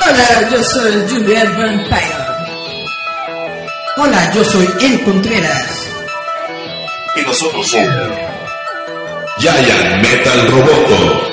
Hola, yo soy Juliet Vampire. Hola, yo soy El Contreras. Y nosotros somos Giant Metal Roboto.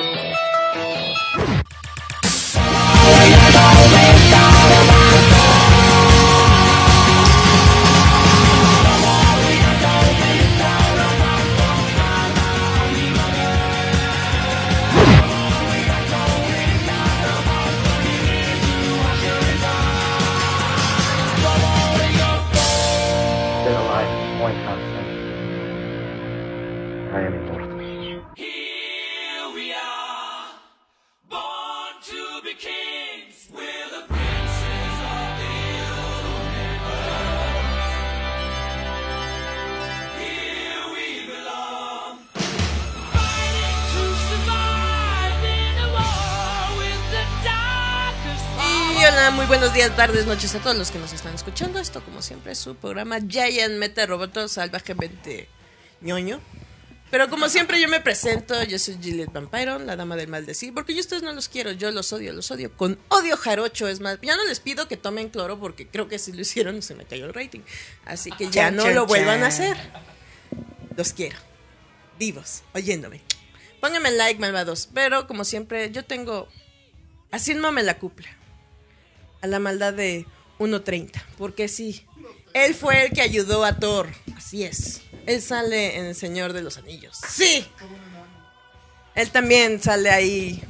Días, tardes, noches a todos los que nos están escuchando. Esto, como siempre, es su programa Giant Meta Roboto salvajemente ñoño. Pero como siempre, yo me presento. Yo soy Gillian Vampiron, la dama del maldecir. Porque yo ustedes no los quiero, yo los odio, los odio con odio jarocho. Es más, ya no les pido que tomen cloro porque creo que si lo hicieron se me cayó el rating. Así que ya no lo vuelvan a hacer. Los quiero. Vivos, oyéndome. Pónganme like, malvados. Pero como siempre, yo tengo. Así no me la cupla a la maldad de 1.30. Porque sí, él fue el que ayudó a Thor. Así es. Él sale en El Señor de los Anillos. Sí. Él también sale ahí.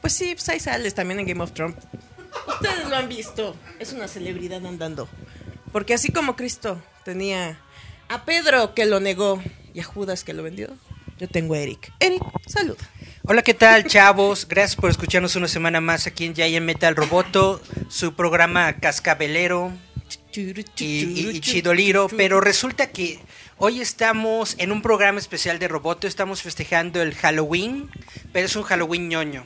Pues sí, pues ahí sales también en Game of Thrones. Ustedes lo han visto. Es una celebridad andando. Porque así como Cristo tenía a Pedro que lo negó y a Judas que lo vendió, yo tengo a Eric. Eric, salud. Hola, ¿qué tal, chavos? Gracias por escucharnos una semana más aquí en Giant Metal Roboto, su programa cascabelero y, y- y chidoliro. Pero resulta que hoy estamos en un programa especial de Roboto, estamos festejando el Halloween, pero es un Halloween ñoño.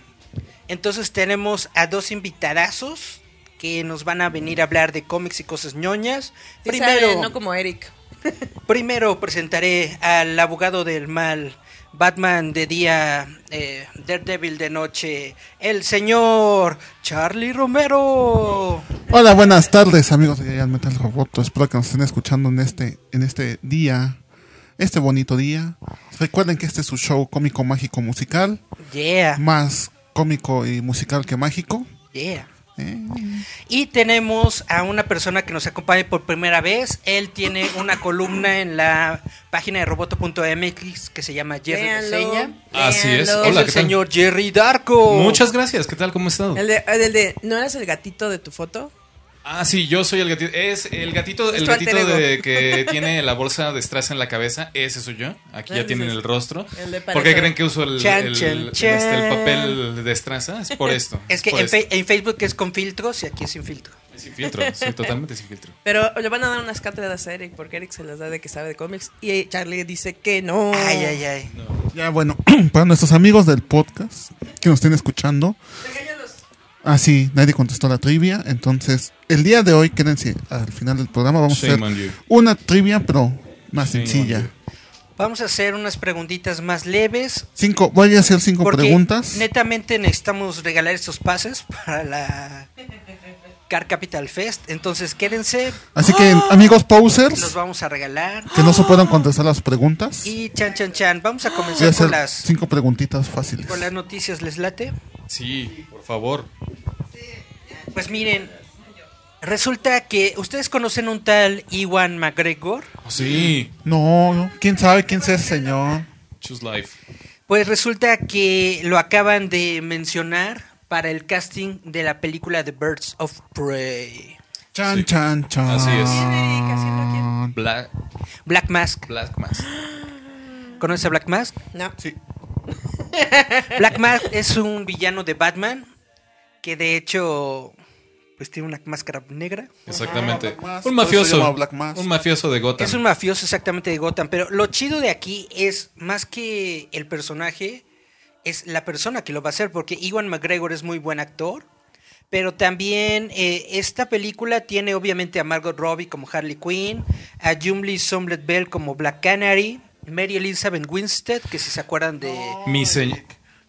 Entonces tenemos a dos invitadazos que nos van a venir a hablar de cómics y cosas ñoñas. Sí Primero, sabe, no como Eric. Primero presentaré al abogado del mal, Batman de día, eh, Daredevil de noche, el señor Charlie Romero. Hola, buenas tardes amigos de Giant Metal Roboto. Espero que nos estén escuchando en este, en este día, este bonito día. Recuerden que este es su show cómico, mágico, musical. Yeah, Más cómico y musical que mágico. yeah. Eh, Y tenemos a una persona que nos acompaña por primera vez. Él tiene una columna en la página de roboto.mx que se llama Jerry Véanlo, Reseña. Así. Es Hola, el ¿qué tal? señor Jerry Darko. Muchas gracias. ¿Qué tal? ¿Cómo has estado? El de, el de- ¿No eras el gatito de tu foto? Ah, sí, yo soy el gatito. Es el gatito, el alter gatito de que tiene la bolsa de strass en la cabeza. Ese soy yo. Aquí ya tienen el rostro. el ¿Por qué creen que uso el, Chan, el- chan, el- chan. este, el papel de strass? ah? Es por esto. Es que en, esto. fe- en Facebook es con filtros y aquí es sin filtro. Es sin filtro. Sí, totalmente sin filtro. Pero le van a dar unas cátedras a Eric porque Eric se las da de que sabe de cómics y Charlie dice que no. Ay, ay, ay. ya bueno, para nuestros amigos del podcast que nos estén escuchando. Ah, sí, nadie contestó la trivia. Entonces, el día de hoy, quédense al final del programa. Vamos Shame a hacer una trivia, pero más sencilla. Vamos a hacer unas preguntitas más leves. Cinco, voy a hacer cinco Porque preguntas. netamente necesitamos regalar estos pases para la Car Capital Fest. Entonces quédense, Así que, ¡Ah! amigos los posers, vamos a regalar. que no se puedan contestar las preguntas. Y chan chan chan, vamos a Voy a comenzar hacer con las, cinco preguntitas fáciles. con las noticias, ¿les late? Sí, por favor. Pues miren, resulta que ustedes conocen un tal Iwan McGregor. Sí. No, quién sabe quién es ese señor. Choose life. Pues resulta que lo acaban de mencionar para el casting de la película The Birds of Prey. Chan, Sí. chan, chan. Así es. Black, Black Mask. Black Mask. ¿Conoces a Black Mask? No. Sí. Black Mask es un villano de Batman que de hecho pues tiene una máscara negra. Exactamente. Black Mask, Un mafioso. Black Mask. Un mafioso de Gotham. Es un mafioso exactamente de Gotham, pero lo chido de aquí es más que el personaje, es la persona que lo va a hacer, porque Iwan McGregor es muy buen actor, Pero también eh, esta película tiene obviamente a Margot Robbie como Harley Quinn, a Jumlee Somerset Bell como Black Canary, Mary Elizabeth Winstead, que si se acuerdan de... Mi señor.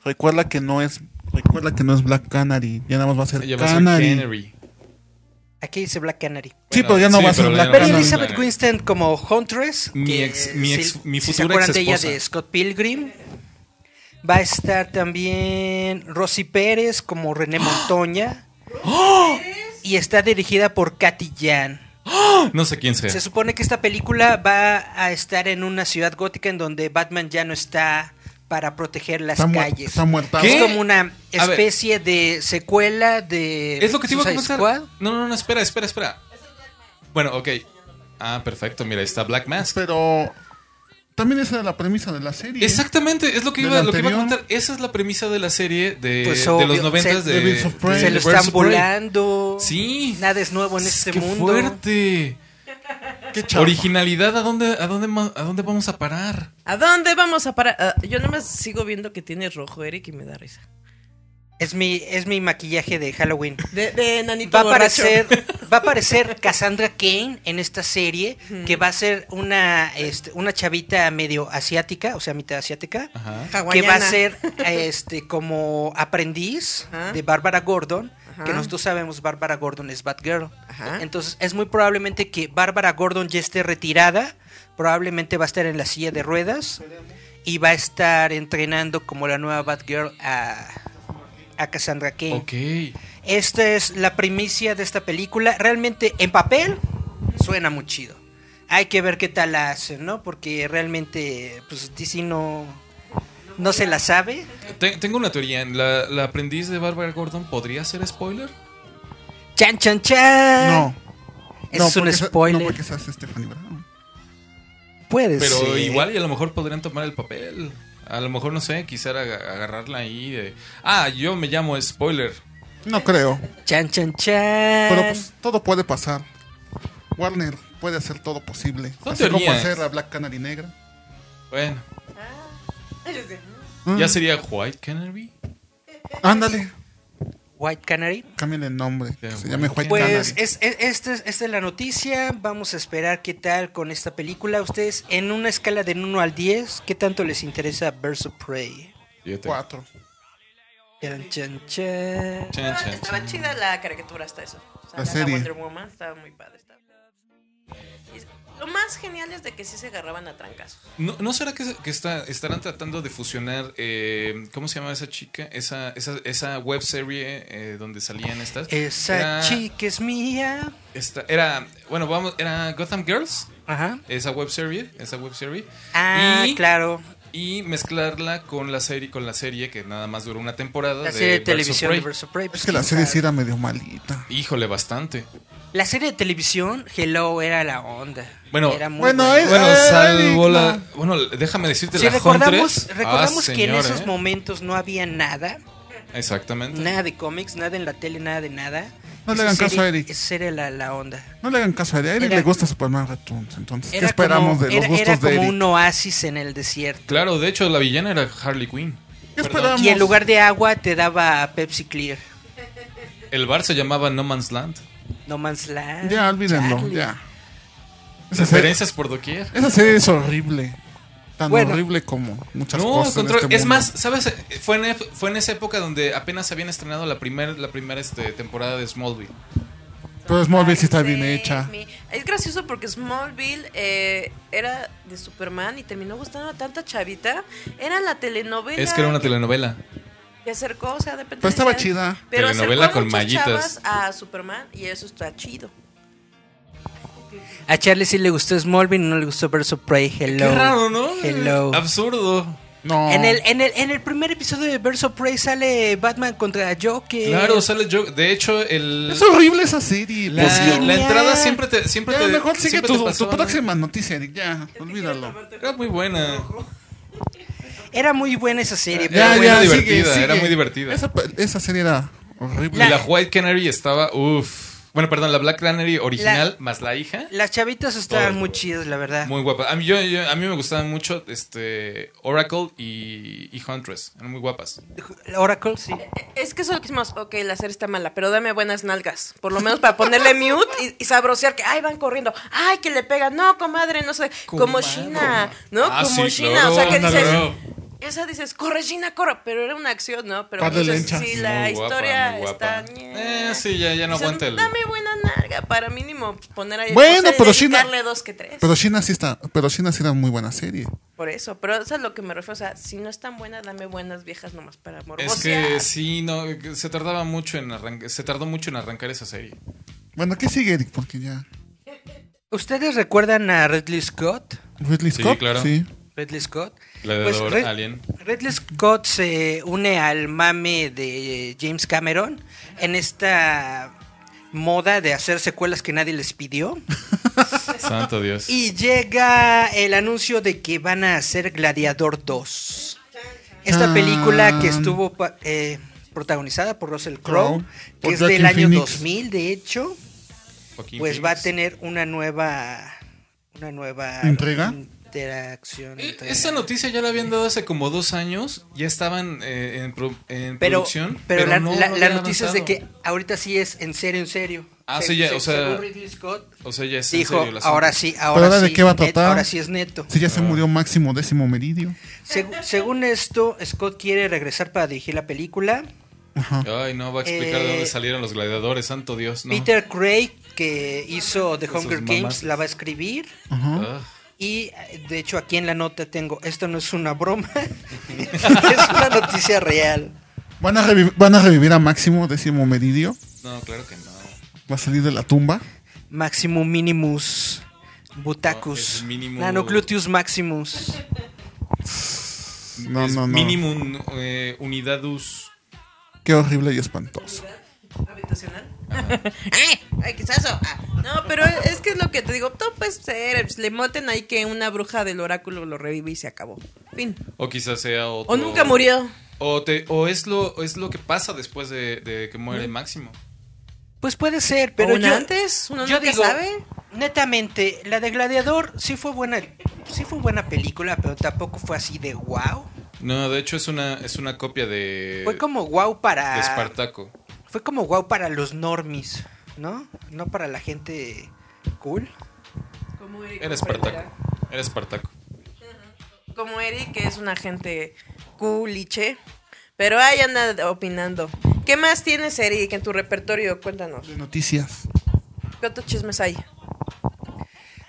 Recuerda que no es recuerda que no es Black Canary, ya nada más va a ser Ella va a ser Canary. Aquí dice Black Canary. Sí, pero ya no sí, va a ser pero Black Canary. Elizabeth Canary. Winstead como Huntress. Mi ex- mi ex- mi si se futura acuerdan de ella de Scott Pilgrim. Va a estar también Rosy Pérez como René Montoña. Y está dirigida por Katy Jan. No sé quién sea. Se supone que esta película va a estar en una ciudad gótica en donde Batman ya no está para proteger las Está, calles. está muerta. ¿Qué? Es como una especie de secuela de Es lo que te iba a comentar. Squad. No, no, no, espera, espera, espera. Bueno, ok. Ah, perfecto, mira, ahí está Black Mask. Pero también esa era la premisa de la serie. Exactamente, es lo que ¿Del iba, lo que iba a comentar. Esa es la premisa de la serie de, Pues de los noventas se- de, Prey. Se lo están volando. Sí. Nada es nuevo en este Qué mundo. fuerte. Qué chafa. Originalidad, ¿a dónde, a, dónde, ¿a dónde vamos a parar? ¿A dónde vamos a parar? Ah, yo nomás sigo viendo que tiene rojo Eric y me da risa. Es mi, es mi maquillaje de Halloween. De, de nanito Va a aparecer, va a aparecer Cassandra Kane en esta serie, que va a ser una, este, una chavita medio asiática, o sea, mitad asiática, Ajá. que Hawaiana. va a ser este como aprendiz Ajá. de Bárbara Gordon, Ajá. que nosotros sabemos Bárbara Gordon es Batgirl. Ajá. Entonces es muy probablemente que Bárbara Gordon ya esté retirada, probablemente va a estar en la silla de ruedas y va a estar entrenando como la nueva Batgirl a, a Cassandra Kane. Ok. Esta es la primicia de esta película. Realmente, en papel, suena muy chido. Hay que ver qué tal la hacen, ¿no? Porque realmente, pues DC no, no se la sabe. Te- tengo una teoría. ¿La, la aprendiz de Barbara Gordon podría ser spoiler? ¡Chan, chan, chan! No. No, es un spoiler. No, porque es Stephanie Brown. Puede Pero ser. igual y a lo mejor podrían tomar el papel. A lo mejor, no sé, quisiera ag- agarrarla ahí de... Ah, yo me llamo spoiler. No creo. ¡Chan, chan, chan! Pero pues todo puede pasar. Warner puede hacer todo posible. Así como hacer a Black Canary negra. Bueno, Mm. ya sería White Canary. Ándale. White Canary. Cámbiale el nombre. que se llame White Pues Canary. es, es- esta, es, esta es la noticia. Vamos a esperar qué tal con esta película. Ustedes, en una escala de 1 al 10, ¿qué tanto les interesa Birds of Prey? Fíjate. Cuatro. Chan, chan, chan. Chan, Estaba, chan, estaba chan. chida la caricatura hasta eso. O sea, La la, serie. Wonder Woman estaba muy padre. estaba- Y lo más genial es de que sí se agarraban a trancazos. ¿No, ¿no será que, que está, estarán tratando de fusionar, eh, ¿cómo se llama esa chica? Esa, esa, esa web serie eh, donde salían estas. Esa Era- chica es mía. esta- era, bueno, vamos, era Gotham Girls, Ajá. esa web serie, esa web serie. Ah, y, claro. y mezclarla con la serie, con la serie que nada más duró una temporada La de serie de televisión Prey. de of Prey. Es pues, que la serie sí era medio malita. Híjole, bastante. La serie de televisión, Hello, era la onda. Bueno, era muy bueno, eh, Bueno, Eric, salvo la. Bueno, déjame decirte Si la recordamos, Huntress. recordamos Ah, que en señor, esos ¿eh? momentos no había nada, Exactamente. nada de cómics, nada en la tele, nada de nada. No le Esa hagan caso serie- a Eric. Esa era la, la onda. No le hagan caso a Eric. A Eric Era- le gusta Superman Returns. Entonces, ¿qué Era esperamos como, de los era, gustos era de como Eric? un oasis en el desierto. Claro, de hecho, la villana era Harley Quinn. ¿Qué esperamos? Y en lugar de agua te daba Pepsi Clear. El bar se llamaba No Man's Land. No Man's Land. Ya, olvídenlo, Charlie. ya. Esa serie, Referencias por doquier. esa serie es horrible. Tan Bueno. horrible como muchas No, cosas. en este es mundo. más, ¿sabes? Fue en, ef- fue en esa época donde apenas habían estrenado la primera la primer, este, temporada de Smallville. Pero Smallville sí está bien hecha. Es gracioso porque Smallville eh, era de Superman y terminó gustando a tanta chavita. Era la telenovela. Es que era una telenovela. Que acercó, o sea, depende. Pero estaba chida. Pero Telenovela con mallitas. a Superman y eso está chido. A Charlie sí le gustó Smallville, no le gustó of Prey. Hello. Qué raro, ¿no? Hello. Absurdo. No. En el, en, el, en el primer episodio de of Prey sale Batman contra Joker. Claro, sale yo. De hecho, el. Es horrible esa serie. La, Dios. la entrada siempre te. Siempre Ya, te mejor sigue tu, te tu próxima noticia, Eric. Ya, olvídalo. Era muy buena. Era muy buena esa serie. Ya, pero ya, bueno, divertida, era muy divertida. Esa, esa serie era horrible. Y la White Canary estaba. Uff. Bueno, perdón, la Black Canary original más la hija. Las chavitas estaban Todo. muy chidas, la verdad. Muy guapa. A mí, yo, yo- a mí me gustaban mucho este Oracle y, y Huntress. Eran muy guapas. Oracle, sí. Es que eso lo que hicimos, ok, la serie está mala, pero dame buenas nalgas. Por lo menos para ponerle mute y, y sabrosear que, ay, van corriendo. Ay, que le pegan. No, comadre, no sé. Como. China, ¿no? Ah, como sí, China. claro, o sea, que dices, esa dices, corre China, corre. Pero era una acción, ¿no? Pero de pues, sí, la Muy historia guapa. está... Eh, sí, ya, ya no Dices, aguanta el... Dame buena nalga para mínimo poner ahí. Bueno, pero China- dedicarle dos que tres. Pero China sí está, pero China sí era muy buena serie. Por eso, pero eso es a lo que me refiero. O sea, si no es tan buena, dame buenas viejas nomás para Es morbosear. que sí, no, se tardaba mucho en arrancar, se tardó mucho en arrancar esa serie. Bueno, ¿qué sigue, Eric? Porque ya. ¿Ustedes recuerdan a Ridley Scott? Ridley Sí, Scott, claro. sí. Ridley Scott. Gladiador, Alien. Ridley Scott se une al mame de James Cameron en esta moda de hacer secuelas que nadie les pidió. Santo Dios. Y llega el anuncio de que van a hacer Gladiador 2. Esta película que estuvo eh, protagonizada por Russell Crowe, que es del año Phoenix. 2000 de hecho, pues va a tener una nueva una nueva ¿Entrega? Interacción. Eh, entrega. Esa noticia ya la habían dado hace como dos años. Ya estaban eh, en, pro- en pero, producción. pero, la, no la- había la noticia es de que ahorita sí es en serio, en serio. Ah, Se- sí, ya, se- o sea, según Ridley Scott O sea, ya es en dijo, serio el asunto. ahora sí, ¿Pero ahora ahora de sí, qué va a tratar? ahora sí es neto. Sí, ya se murió Máximo Décimo Meridio. Seg- según esto, Scott quiere regresar para dirigir la película. Ajá. Ay, no, va a explicar de Eh, dónde salieron los gladiadores, santo Dios, ¿no? Peter Craig, que hizo The Hunger. Games, la va a escribir. Ajá. Ah, Y eh, de hecho aquí en la nota tengo, esto no es una broma, es una noticia real. ¿Van, a ¿Van a revivir a Máximo Décimo Meridio? no, claro que no. ¿Va a salir de la tumba? Maximum Minimus No, Butacus. es mínimo- Nanocluteus Maximus. No, Es no, no. Minimum eh, unidadus. Qué horrible y espantoso. habitacional. ¡Ay! ¡Ay, qué es eso! Ah, no, pero es que es lo que te digo. Todo puede ser. pues, le moten ahí que una bruja del oráculo lo revive y se acabó. Fin. O quizás sea otro. O nunca murió. O, te, o es, lo, es lo que pasa después de, de que muere Máximo. Pues puede ser, Pero pero yo, antes, uno yo nunca digo, sabe. netamente, la de Gladiador sí fue buena, sí fue buena película, pero tampoco fue así de wow. No, de hecho es una, es una copia de. Fue como wow para De Espartaco. Fue como wow para los normies, ¿no? No para la gente cool. Como Eric, Era Espartaco. Era Espartaco. Como Eric, que es una gente culiche. Pero ahí anda opinando. ¿Qué más tienes, Eric, en tu repertorio? Cuéntanos. De noticias. ¿Qué otros chismes hay?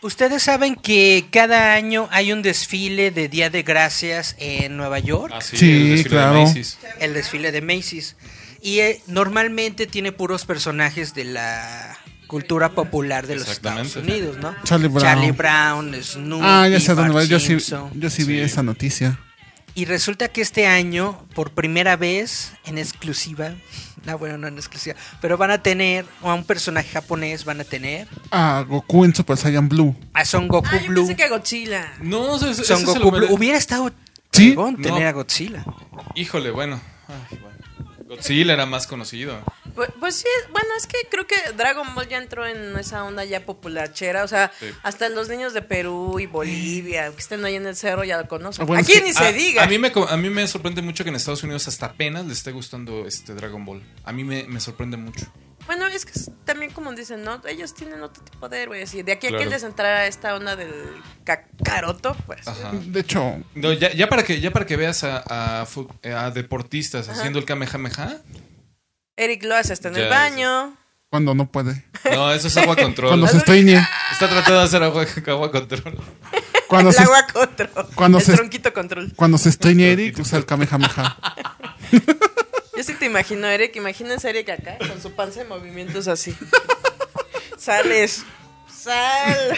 Ustedes saben que cada año hay un desfile de Día de Gracias en Nueva York, Ah, sí, Sí, el desfile de claro. Macy's. el desfile de Macy's, y eh, normalmente tiene puros personajes de la cultura popular de los. Estados Unidos, ¿no? Charlie Brown. Charlie Brown, Snoopy, Ah, ya sé dónde va. Yo sí, yo sí vi Sí. esa noticia. Y resulta que este año, por primera vez, en exclusiva, no, bueno, no en exclusiva, pero van a tener a un personaje japonés, van a tener Ah, Goku en Super Saiyan Blue. a Son Goku Ah, yo Blue. pensé que Godzilla. No, ese, ese Son se Goku lo Blue. Hubiera estado ¿Sí? tener No. a Godzilla. Híjole, bueno. Ay, bueno. Godzilla era más conocido. Pues, pues sí, bueno, es que creo que Dragon Ball ya entró en esa onda ya popularchera. O sea, Sí. hasta los niños de Perú y Bolivia que estén ahí en el cerro ya lo conocen. Bueno, Aquí es que ni se a, diga. A mí, me, a mí me sorprende mucho que en Estados Unidos hasta apenas le esté gustando este Dragon Ball. A mí me, me sorprende mucho. Bueno, es que es también como dicen, ¿no? Ellos tienen otro tipo de héroes. Y de aquí a que les entrara esta onda del cacaroto, pues. Ajá. De hecho, No, ya, ya para que ya para que veas a, a fu- a deportistas haciendo el Kamehameha. Eric lo hace hasta en Ya, el baño. cuando no puede. No, eso es agua control. Cuando se estreñe. Está tratando de hacer agua, agua control. Cuando el se, agua control. cuando el se- tronquito control. cuando se estreñe Eric, usa el Kamehameha. Sí te imagino, Eric. Imagínense a Eric acá con su panza en movimientos así. Sales. Sal.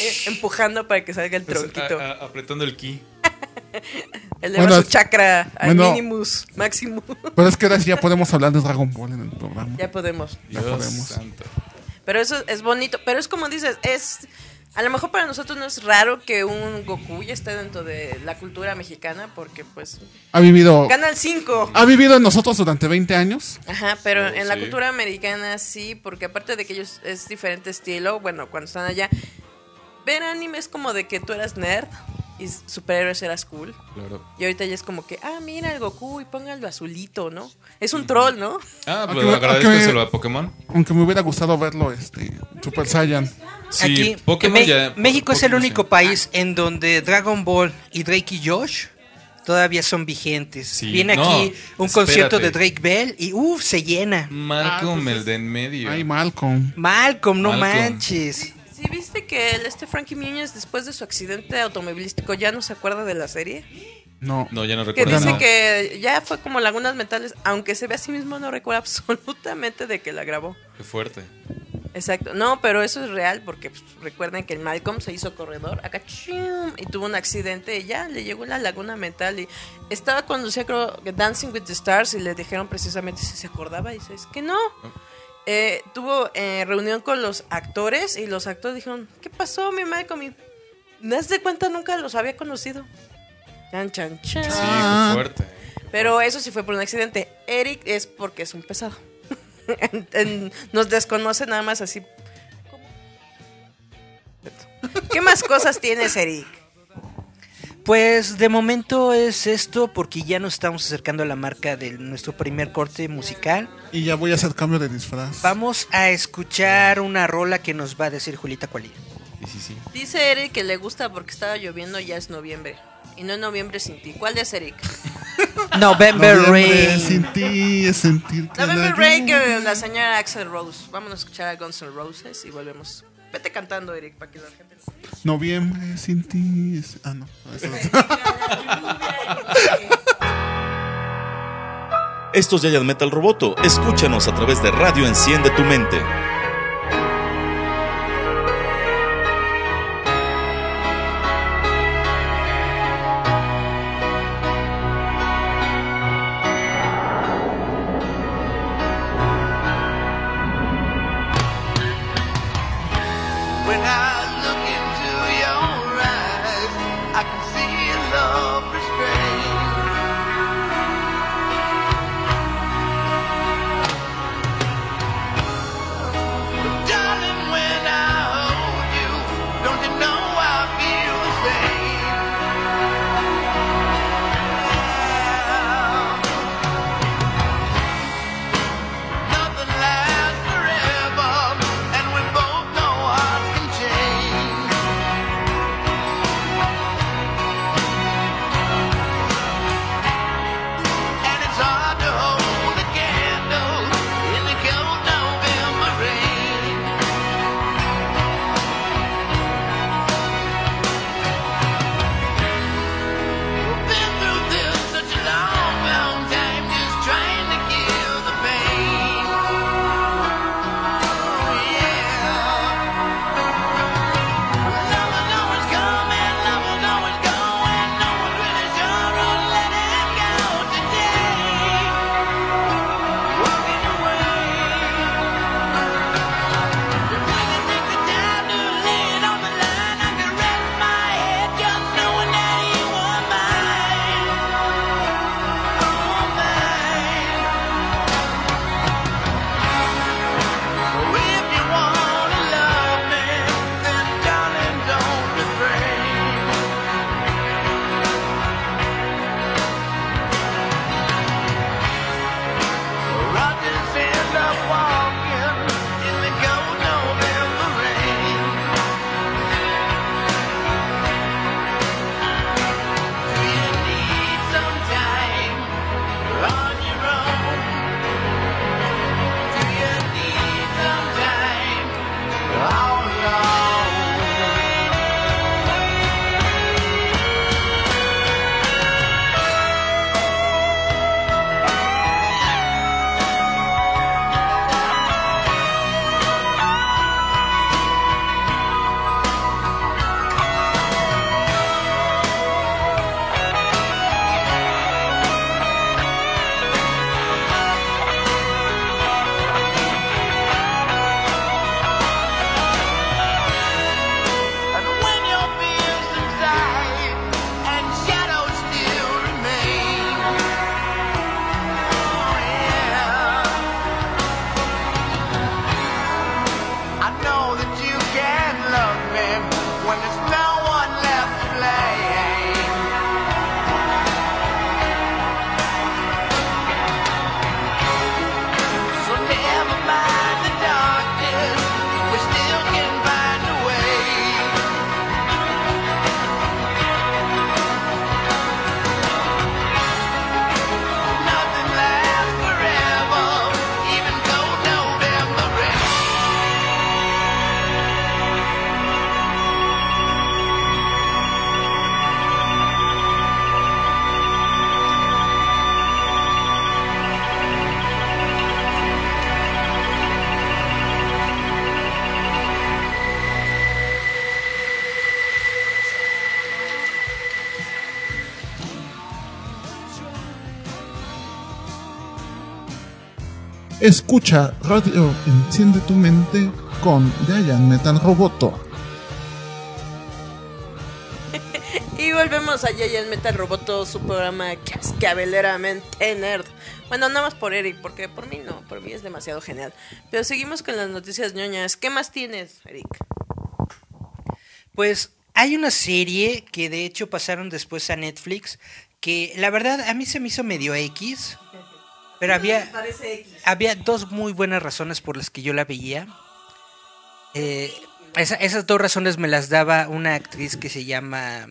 Eh, Empujando para que salga el tronquito. A- a- apretando el ki. Eleva Bueno, su chakra al bueno. minimus, máximo. Pero es que ahora sí ya podemos hablar de Dragon Ball en el programa. ya podemos. Ya podemos. santo. Pero eso es bonito. Pero es como dices, es A lo mejor para nosotros no es raro que un Goku ya esté dentro de la cultura mexicana porque pues Ha vivido, Canal 5. ha vivido en nosotros durante 20 años. Ajá, pero Oh, en la cultura americana sí, porque aparte de que ellos es diferente estilo, bueno, cuando están allá, ver anime es como de que tú eras nerd y superhéroes eras cool. Claro. Y ahorita ya es como que, ah, mira el Goku y póngalo azulito, ¿no? Es un troll, ¿no? Ah, pues agradezcaselo a Pokémon. Aunque me hubiera gustado verlo, este, Super Saiyan. Sí, Aquí, Pokémon Me- ya- México es el único sí. país en donde Dragon Ball y Drake y Josh todavía son vigentes. Sí, Viene no, aquí un concierto de. Drake Bell y uff, se llena. Malcolm, Ah, pues el de en medio. Ay, Malcolm. Malcolm, no Malcolm. manches. Sí, viste que el este Frankie Muniz después de su accidente automovilístico ya no se acuerda de la serie. No. No, ya no Que recuerdo. dice no. que ya fue como Lagunas Mentales, aunque se ve a sí mismo, no recuerda absolutamente de que la grabó. Qué fuerte. Exacto. No, pero eso es real porque pues, recuerden que el Malcolm se hizo corredor acá chum, y tuvo un accidente y ya le llegó la laguna mental y estaba conducía creo Dancing with the Stars y le dijeron precisamente si se acordaba y dice es que no. Eh, tuvo eh, reunión con los actores y los actores dijeron ¿qué pasó mi Malcolm? Y ¿me das de cuenta nunca los había conocido? Chan, chan, chan. Sí, fuerte. Pero eso sí fue por un accidente. Eric es porque es un pesado. En- en- nos desconoce nada más así. ¿Qué más cosas tienes, Eric? Pues de momento es esto porque ya nos estamos acercando a la marca de nuestro primer corte musical. Y ya voy a hacer cambio de disfraz. Vamos a escuchar una rola que nos va a decir Julita Cualí. Sí, sí, sí. Dice Eric que le gusta porque estaba lloviendo, ya es noviembre. Y no es noviembre sin ti. ¿Cuál es Eric? November Noviembre Rain. sin ti es sentir que November la Rain, que la señora Axel Rose. Vamos a escuchar a Guns N' Roses y volvemos. Vete cantando, Eric, para que la gente lo Noviembre sin ti es... Ah, no. eso no. Esto es Giant Metal Roboto. Escúchanos a través de Radio Enciende tu Mente. Escucha Radio Enciende tu Mente con Giant Metal Roboto. Y volvemos a Yayan Metal Roboto, su programa cascabeleramente nerd. Bueno, nada más por Eric, porque por mí no, por mí es demasiado genial. Pero seguimos con las noticias ñoñas. ¿Qué más tienes, Eric? Pues hay una serie que de hecho pasaron después a Netflix que la verdad a mí se me hizo medio X, pero había, había dos muy buenas razones por las que yo la veía. Eh, esa- esas dos razones me las daba una actriz que se llama...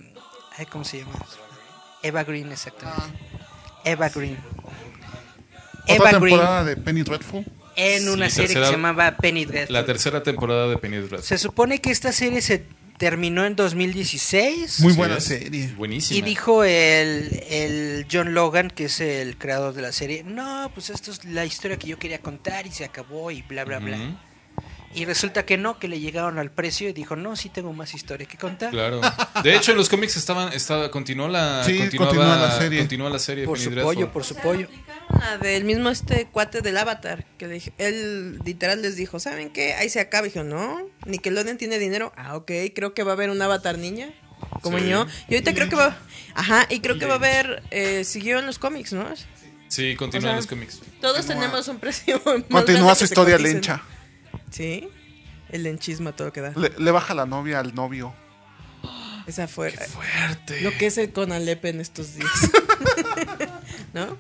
ay, ¿Cómo se llama? Eva Green, exactamente. Eva Green. Eva Otra Green temporada de Penny Dreadful. en Sí, una serie que tercera- se llamaba Penny Dreadful. La tercera temporada de Penny Dreadful. Se supone que esta serie se terminó en 2016. Muy buena serie. Buenísima. Y dijo el, el John Logan, que es el creador de la serie, no, pues esto es la historia que yo quería contar y se acabó y bla, bla, bla. Y resulta que no, que le llegaron al precio y dijo, no, sí tengo más historia que contar. Claro. De hecho, en los cómics estaban, estaba, continuó la, Sí, continuaba- continúa la serie. continúa la serie Por Penny su Dreadful. pollo, por su pollo. La del mismo este cuate del Avatar, que le dije- él literal les dijo, ¿saben qué? Ahí se acaba. Y dijo, no, Nickelodeon tiene dinero. Ah, ok, creo que va a haber un Avatar niña, como Sí. yo. Y ahorita creo que va, ajá, y creo que va a haber, eh, siguió en los cómics, ¿no? Sí, continúa O sea, en los cómics. Todos Continúa- tenemos un precio. Continúa su historia lencha. Sí, el lenchismo, todo que da. Le, le baja la novia al novio. Esa fue Fuerte. lo que es el Conalep en estos días. ¿No?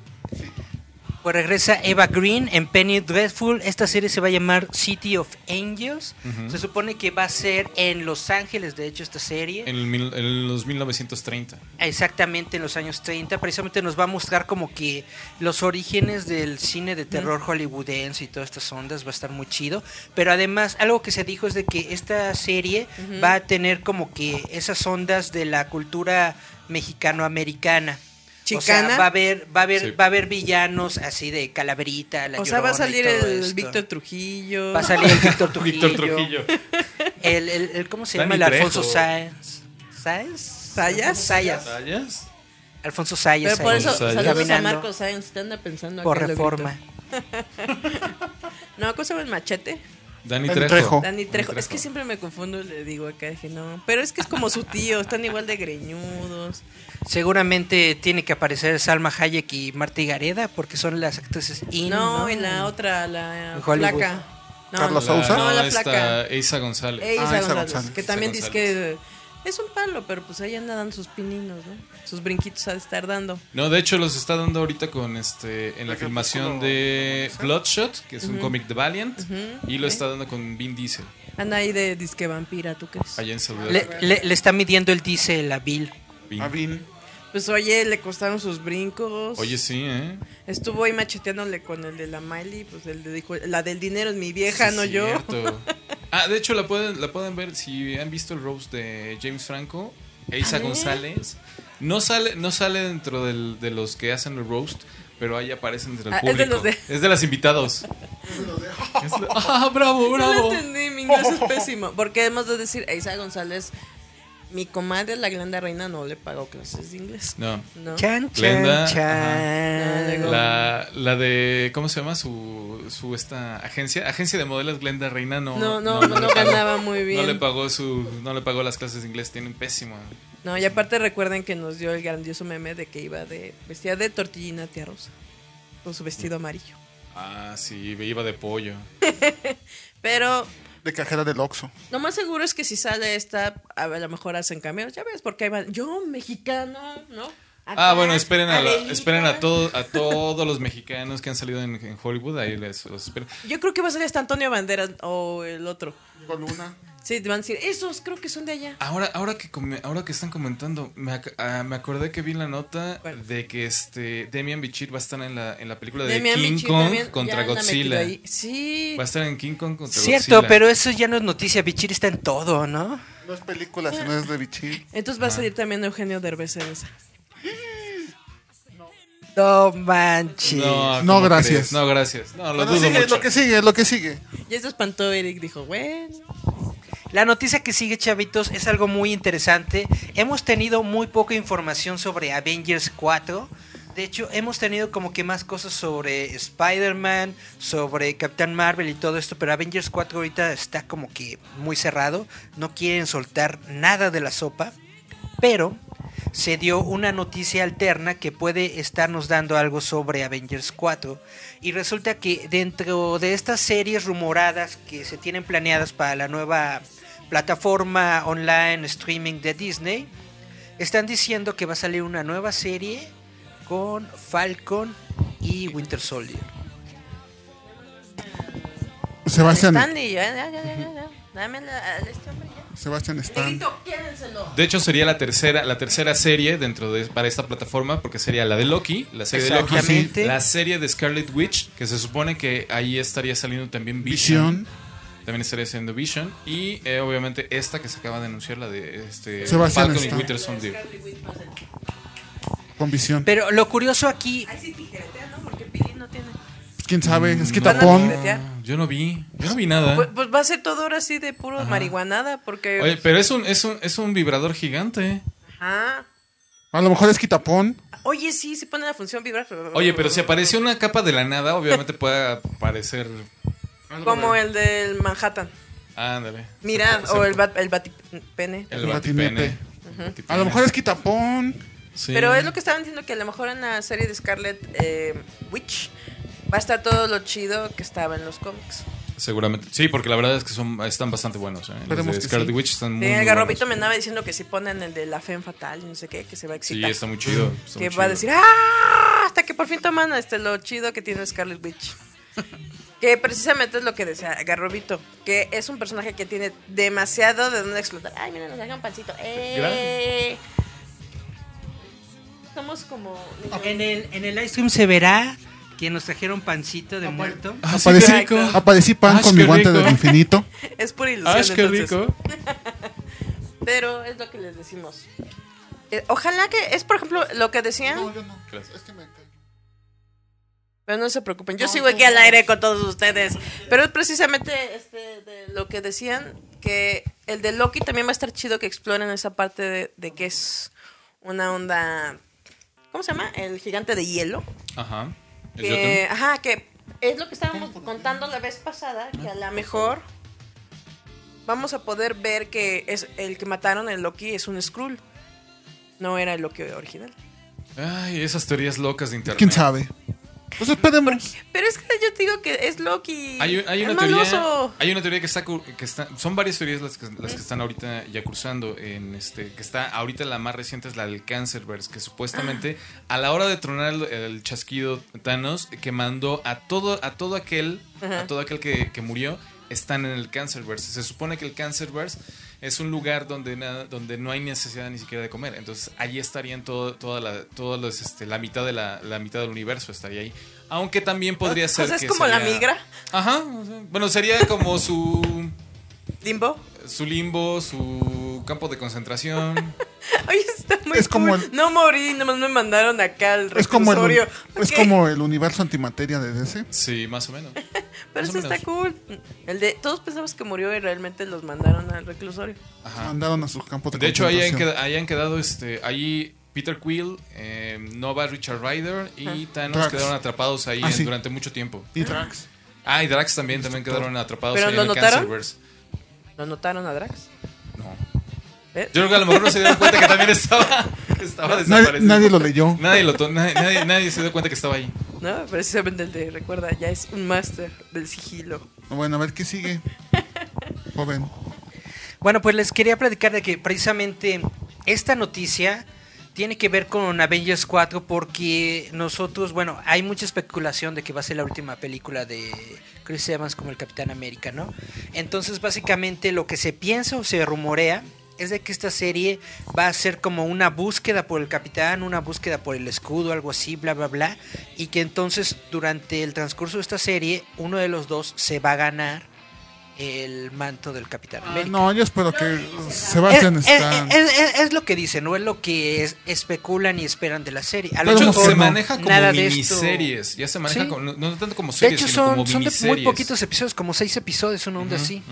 Pues regresa Eva Green en Penny Dreadful. Esta serie se va a llamar City of Angels. Se supone que va a ser en Los Ángeles, de hecho, esta serie. En, el mil- en los 1930. Exactamente en los años 30, precisamente nos va a mostrar como que los orígenes del cine de terror hollywoodense y todas estas ondas va a estar muy chido, pero además algo que se dijo es de que esta serie va a tener como que esas ondas de la cultura mexicanoamericana. O sea, ¿Chicana? va a haber va a haber Sí. va a haber villanos así de calaverita, la O sea, va a salir el esto. Víctor Trujillo. Va a salir el Víctor Trujillo. Víctor Trujillo. El, el, el- ¿cómo se Dani llama? El Alfonso. Sáenz. ¿Sáenz? ¿Sayas? Sayas. ¿Sayas? Alfonso Sayas. Pero por eso, Sayas. saludos a Marcos Sáenz, te anda pensando por reforma. No, ¿cómo se llama el machete? Dani Trejo. Trejo. Dani Trejo. Trejo. Es que siempre me confundo y le digo acá, dije, no. Pero es que es como su tío, están igual de greñudos. Seguramente tiene que aparecer Salma Hayek y Marta Gareda porque son las actrices in, No, ¿no? y la otra, la En flaca. No, Carlos Sousa. No, la flaca. Isa González. Ah, Isa González, González. que también dice que es un palo, pero pues ahí andan sus pininos, ¿no? Sus brinquitos ha de estar dando. No, de hecho los está dando ahorita con este en la filmación de Bloodshot, que es un cómic de Valiant, y lo está dando con Vin Diesel, Anda ahí de disque vampira, ¿tú crees? allá en Le, Arabia. le- le está midiendo el diésel a Bill. Vin. A Vin. Pues oye, le costaron sus brincos. Oye, sí, ¿eh? Estuvo ahí macheteándole con el de la Miley, pues él le dijo, la del dinero es mi vieja, Sí, no yo. cierto. Ah, de hecho la pueden, la pueden ver si han visto el roast de James Franco, Isa A ver. No sale, no sale dentro del- de los que hacen el roast, pero ahí aparecen entre el Ah, es de público. los de- Es de las invitados. Es de- ah, bravo, No lo bravo. entendí, mi inglés es pésimo. Porque hemos de decir, Isa González, mi comadre, la Glenda Reina, no le pagó clases de inglés. No. ¿No? Chan, chan, Glenda, chan. No, La, la de, ¿cómo se llama? Su, su esta agencia, agencia de modelos Glenda Reina no, No, no, no pagó. ganaba muy bien. No le pagó su, no le pagó las clases de inglés, tiene un pésimo. No, y aparte recuerden que nos dio el grandioso meme de que iba de vestida de tortillina tía Rosa. Con su vestido amarillo. Ah, sí, iba de pollo. Pero De cajera del Oxxo. lo más seguro es que si sale esta, a lo mejor hacen cambios. Ya ves, porque ahí van, yo, mexicano, ¿no? Ah, bueno, esperen a, la- esperen a, todo, a todos los mexicanos que han salido en, en Hollywood, ahí les los espero. Yo creo que va a ser este Antonio Banderas o el otro. Diego Luna. Sí, te van a decir, esos creo que son de allá. Ahora, ahora que ahora que están comentando, me, ac- ah, me acordé que vi la nota de que este Demian Bichir va a estar en la, en la película de Demian King Bichir Kong contra Godzilla. Sí. Va a estar en King Kong contra Cierto, Godzilla. pero eso ya no es noticia. Bichir está en todo, ¿no? No es película, sino es de Bichir. Entonces va a salir también Eugenio Derbez en esa. No manches. No, No, ¿cómo gracias. crees? No, gracias. No, lo Bueno, dudo sigue, mucho. lo que sigue, lo que sigue. Ya se espantó Eric, dijo, bueno. La noticia que sigue, chavitos, es algo muy interesante. Hemos tenido muy poca información sobre Avengers 4. De hecho, hemos tenido como que más cosas sobre Spider-Man, sobre Capitán Marvel y todo esto, pero Avengers 4 ahorita está como que muy cerrado, no quieren soltar nada de la sopa, pero se dio una noticia alterna que puede estarnos dando algo sobre Avengers 4 y resulta que dentro de estas series rumoradas que se tienen planeadas para la nueva plataforma online streaming de Disney, están diciendo que va a salir una nueva serie con Falcon y Winter Soldier. Sebastián, Stanley, ya, ya, ya, ya, ya. Dame la, a este hombre ya. Sebastián Stan. Negrito, quédenselo. De hecho, sería la tercera, la tercera serie dentro de para esta plataforma, porque sería la de Loki, la serie de Loki, la serie de Scarlet Witch, que se supone que ahí estaría saliendo también Vision. También estaría siendo Vision. Y eh, obviamente esta que se acaba de anunciar, la de este, Sebastián Falcon y está. Winter Soldier. Con visión. Pero lo curioso aquí, Ay, sí, tijeretea, ¿no? Porque Pili no tiene. Pues, ¿Quién sabe? Es que Van a tapón. tijeretear. Ah, Yo no vi, yo no vi nada. Pues, pues va a ser todo ahora así de puro marihuanada, porque. Oye, pero es un, es un, es un vibrador gigante. Ajá. A lo mejor es quitapón. Oye, sí, sí pone la función vibrar. Oye, pero si apareció una capa de la nada, obviamente puede aparecer. Como el del Manhattan. Ándale. Mira, Se- se- o el, bat, el batipene. el el batipene. batinepe. Batipene. A lo mejor es quitapón. Sí. Pero es lo que estaban diciendo que a lo mejor en la serie de Scarlet eh, Witch va a estar todo lo chido que estaba en los cómics. Seguramente. Sí, porque la verdad es que son, están bastante buenos. ¿eh? Los de Scarlet sí. Witch están muy, Sí, el muy garrobito buenos. me andaba diciendo que si ponen el de la Femme Fatal y no sé qué, que se va a Sí, excitar. está muy chido. está que muy va a chido. decir, ¡ah! Hasta que por fin toman este, lo chido que tiene Scarlet Witch. que precisamente es lo que decía Garrobito, que es un personaje que tiene demasiado de dónde explotar. Ay, mira, nos saca un pancito. ¡Eh! Somos como... en el, en el live stream se verá que nos trajeron pancito de muerto. Ah, Aparecí, rico. aparecí pan Ash, con mi guante rico. del infinito. Es pura ilusión. Ash, qué entonces. rico. Pero es lo que les decimos. Eh, ojalá que es, por ejemplo, lo que decían. Gracias. Es que me. Pero no se preocupen, yo sigo aquí al aire con todos ustedes. Pero es precisamente este, de lo que decían, que el de Loki también va a estar chido que exploren esa parte de, de que es una onda... ¿Cómo se llama? El gigante de hielo. Ajá. Que, ajá, que es lo que estábamos contando la vez pasada, que a lo mejor vamos a poder ver que es el que mataron el Loki es un Skrull. No era el Loki original. Ay, esas teorías locas de internet. ¿Quién sabe? Pues esperemos. Pero es que yo te digo que es Loki. Hay, hay es una teoría, maloso. hay una teoría que está, que está, son varias teorías las que, las que están ahorita ya cursando en este, que está ahorita la más reciente es la del Cancerverse, que supuestamente a la hora de tronar el, el chasquido Thanos, que mandó a todo, a todo aquel, Ajá. a todo aquel que, que murió, están en el Cancerverse. Se supone que el Cancerverse es un lugar donde nada, donde no hay necesidad ni siquiera de comer. Entonces allí estarían todo, toda la, todos los, este, la mitad de la, la mitad del universo estaría ahí. Aunque también podría O ser sea, es que como la migra. Ajá. o bueno, sería como su Limbo. su limbo, su campo de concentración. Oye, está muy Es como cool. el- No morí, nomás me mandaron acá al Es como, el, reclusorio. es como el universo antimateria de DC. Sí, más o menos. Pero más eso está cool. El de, todos pensamos que murió y realmente los mandaron al reclusorio. Ajá. Mandaron a sus campos de De hecho, ahí han, concentración. queda- ahí han quedado este, ahí Peter Quill, eh, Nova, Richard Ryder y Thanos Drax. quedaron atrapados ahí Ah, en- sí. durante mucho tiempo. Y Drax. Ah, y Drax también, también quedaron atrapados ¿Pero ahí lo en el notaron? Cancerverse. ¿Lo notaron a Drax? No. ¿Eh? Yo creo que a lo mejor no se dieron cuenta que también estaba, desaparecido. nadie lo leyó. Nadie, lo to- nadie, nadie- nadie se dio cuenta que estaba ahí. No, precisamente el de, recuerda, ya es un máster del sigilo. Bueno, a ver qué sigue. Joven. Bueno, pues les quería platicar de que precisamente esta noticia tiene que ver con Avengers 4 porque nosotros, bueno, hay mucha especulación de que va a ser la última película de Chris Evans como el Capitán América, ¿no? Entonces, básicamente lo que se piensa o se rumorea es de que esta serie va a ser como una búsqueda por el capitán, una búsqueda por el escudo, algo así, bla, bla, bla, y que entonces durante el transcurso de esta serie uno de los dos se va a ganar el manto del Capitán América. No, yo espero que Sebastián Es, está. es- es- es- es lo que dicen, no es lo que es- especulan y esperan de la serie. A lo De hecho, mejor se no. maneja como nada de esto- miniseries. Ya se maneja Sí. como, no, tanto como De series, hecho, sino son, como son de muy poquitos episodios, como seis episodios, una onda así.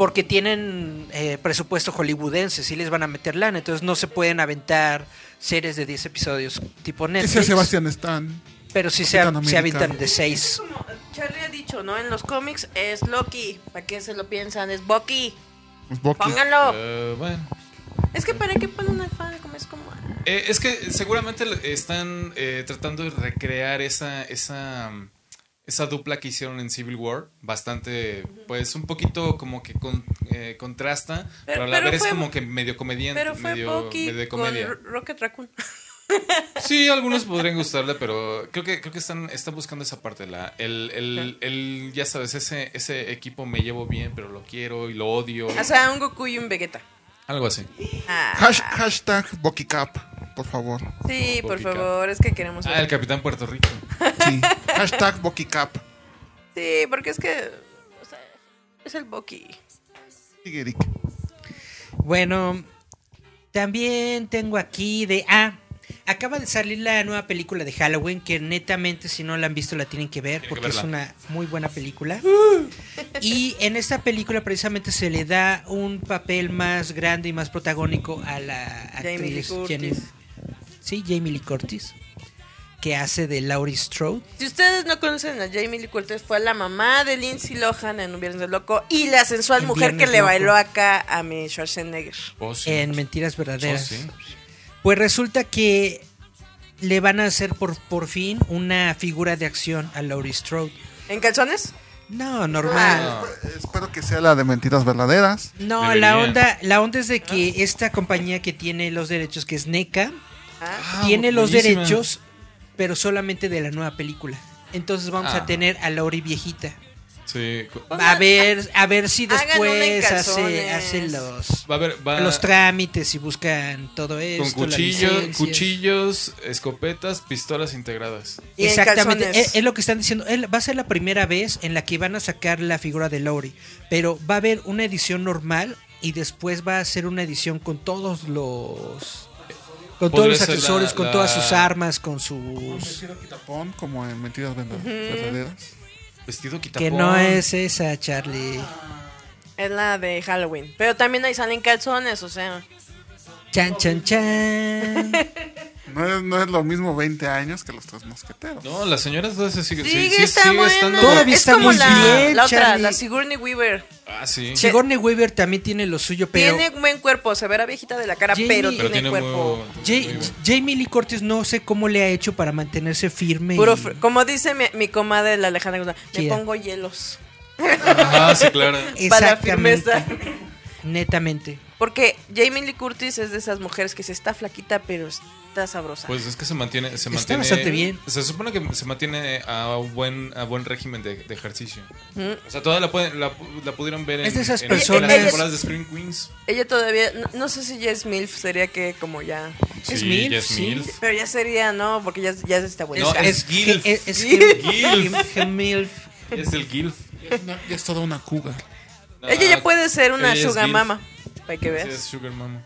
Porque tienen eh, presupuesto hollywoodense, sí les van a meter lana, entonces no se pueden aventar series de 10 episodios tipo Ese Netflix, Sebastián Stan. pero sí se, se aventan de 6. Charlie ha dicho, ¿no? En los cómics es Loki. ¿Para qué se lo piensan? Es Bucky. Pues Bucky. Pónganlo. Eh, bueno. Es que para qué ponen al fan, como es como. Eh, es que seguramente están eh, tratando de recrear esa, esa, esa dupla que hicieron en Civil War. Bastante, pues un poquito como que con- eh, contrasta, pero, a la pero vez fue- es como que medio comediante, Pero fue medio, Bucky medio de con comedia. Ro- Rocket Raccoon. Sí, algunos podrían gustarle, pero creo que creo que están, están buscando esa parte. La, el, el, el- ya sabes, ese, ese equipo me llevo bien, pero lo quiero y lo odio. O sea, un Goku y un Vegeta. Algo así. Ah, Hash- hashtag BuckyCap, por favor. sí, por favor, es que queremos ver. Ah, el Capitán Puerto Rico. Sí. hashtag BuckyCap. Sí, porque es que. o sea, es el Eric. Bueno, también tengo aquí de... Ah, acaba de salir la nueva película de Halloween, que netamente si no la han visto la tienen que ver, que porque es una muy buena película. Y en esta película precisamente se le da un papel más grande y más protagónico a la Jamie Lee actriz Curtis. Jenny- Sí, Jamie Lee Curtis, que hace de Laurie Strode. Si ustedes no conocen a Jamie Lee Curtis, fue la mamá de Lindsay Lohan en Un Viernes de Loco y la sensual En mujer que le Loco. bailó acá a mi Schwarzenegger. Oh, sí. En Mentiras Verdaderas. Oh, sí. Pues resulta que le van a hacer por, por fin una figura de acción a Laurie Strode. ¿En calzones? No, normal. Ah. Espero que sea la de mentiras verdaderas. No, Debería. la onda, la onda es de que esta compañía que tiene los derechos, que es NECA, Ah. tiene los buenísima. derechos, pero solamente de la nueva película. Entonces vamos Ah. a tener a Laurie viejita. Sí. A ver, a ver si después hace, hace los, Va a haber, va los trámites y buscan todo esto. con cuchillos, cuchillos, escopetas, pistolas integradas. Y Exactamente, es, es lo que están diciendo. Él- va a ser la primera vez en la que van a sacar la figura de Laurie, pero va a haber una edición normal y después va a ser una edición con todos los con todos los la- accesorios, con la- todas sus armas, con sus como en mentiras Verda- verdaderas. Vestido quitapón. que no es esa, Charlie. Es la de Halloween. Pero también ahí salen calzones, o sea. Chan chan chan. No es, no es lo mismo 20 años que los tres mosqueteros. No, la señora todavía se sigue, sí- Sigue, sí, está sigue estando. Todavía es está como muy la, bien, la otra, Charlie. la Sigourney Weaver. Ah, sí. Sigourney Weaver también tiene lo suyo, pero Tiene buen cuerpo, se verá viejita de la cara, Jamie- pero, Pero tiene, tiene cuerpo. muy- Ja- muy bueno. Jamie Lee Curtis no sé cómo le ha hecho para mantenerse firme. Puro y- fr- como dice mi, mi comadre la Alejandra González, me Chida. pongo hielos Ajá, sí, claro. para la Exactamente. firmeza. Netamente. Porque Jamie Lee Curtis es de esas mujeres que se está flaquita, pero está sabrosa. Pues es que se mantiene, se Está mantiene. bastante bien. Se supone que se mantiene a un buen, a buen régimen de, de ejercicio. Mm. O sea, toda la, pueden- la, la pudieron ver en, Es de esas en- personas- en las temporadas de Scream Queens. Ella todavía, no, no sé si ya es MILF, sería que como ya... Es Sí, MILF, ya es sí. MILF. Pero ya sería, ¿no? Porque ya, ya está buena. No, es Gilf. Es, es Gilf. Gilf. Es el Gilf. Ya es toda una cougar. Ella ya puede ser una es sugar mama, para que Sí, veas. es Sugar Mama.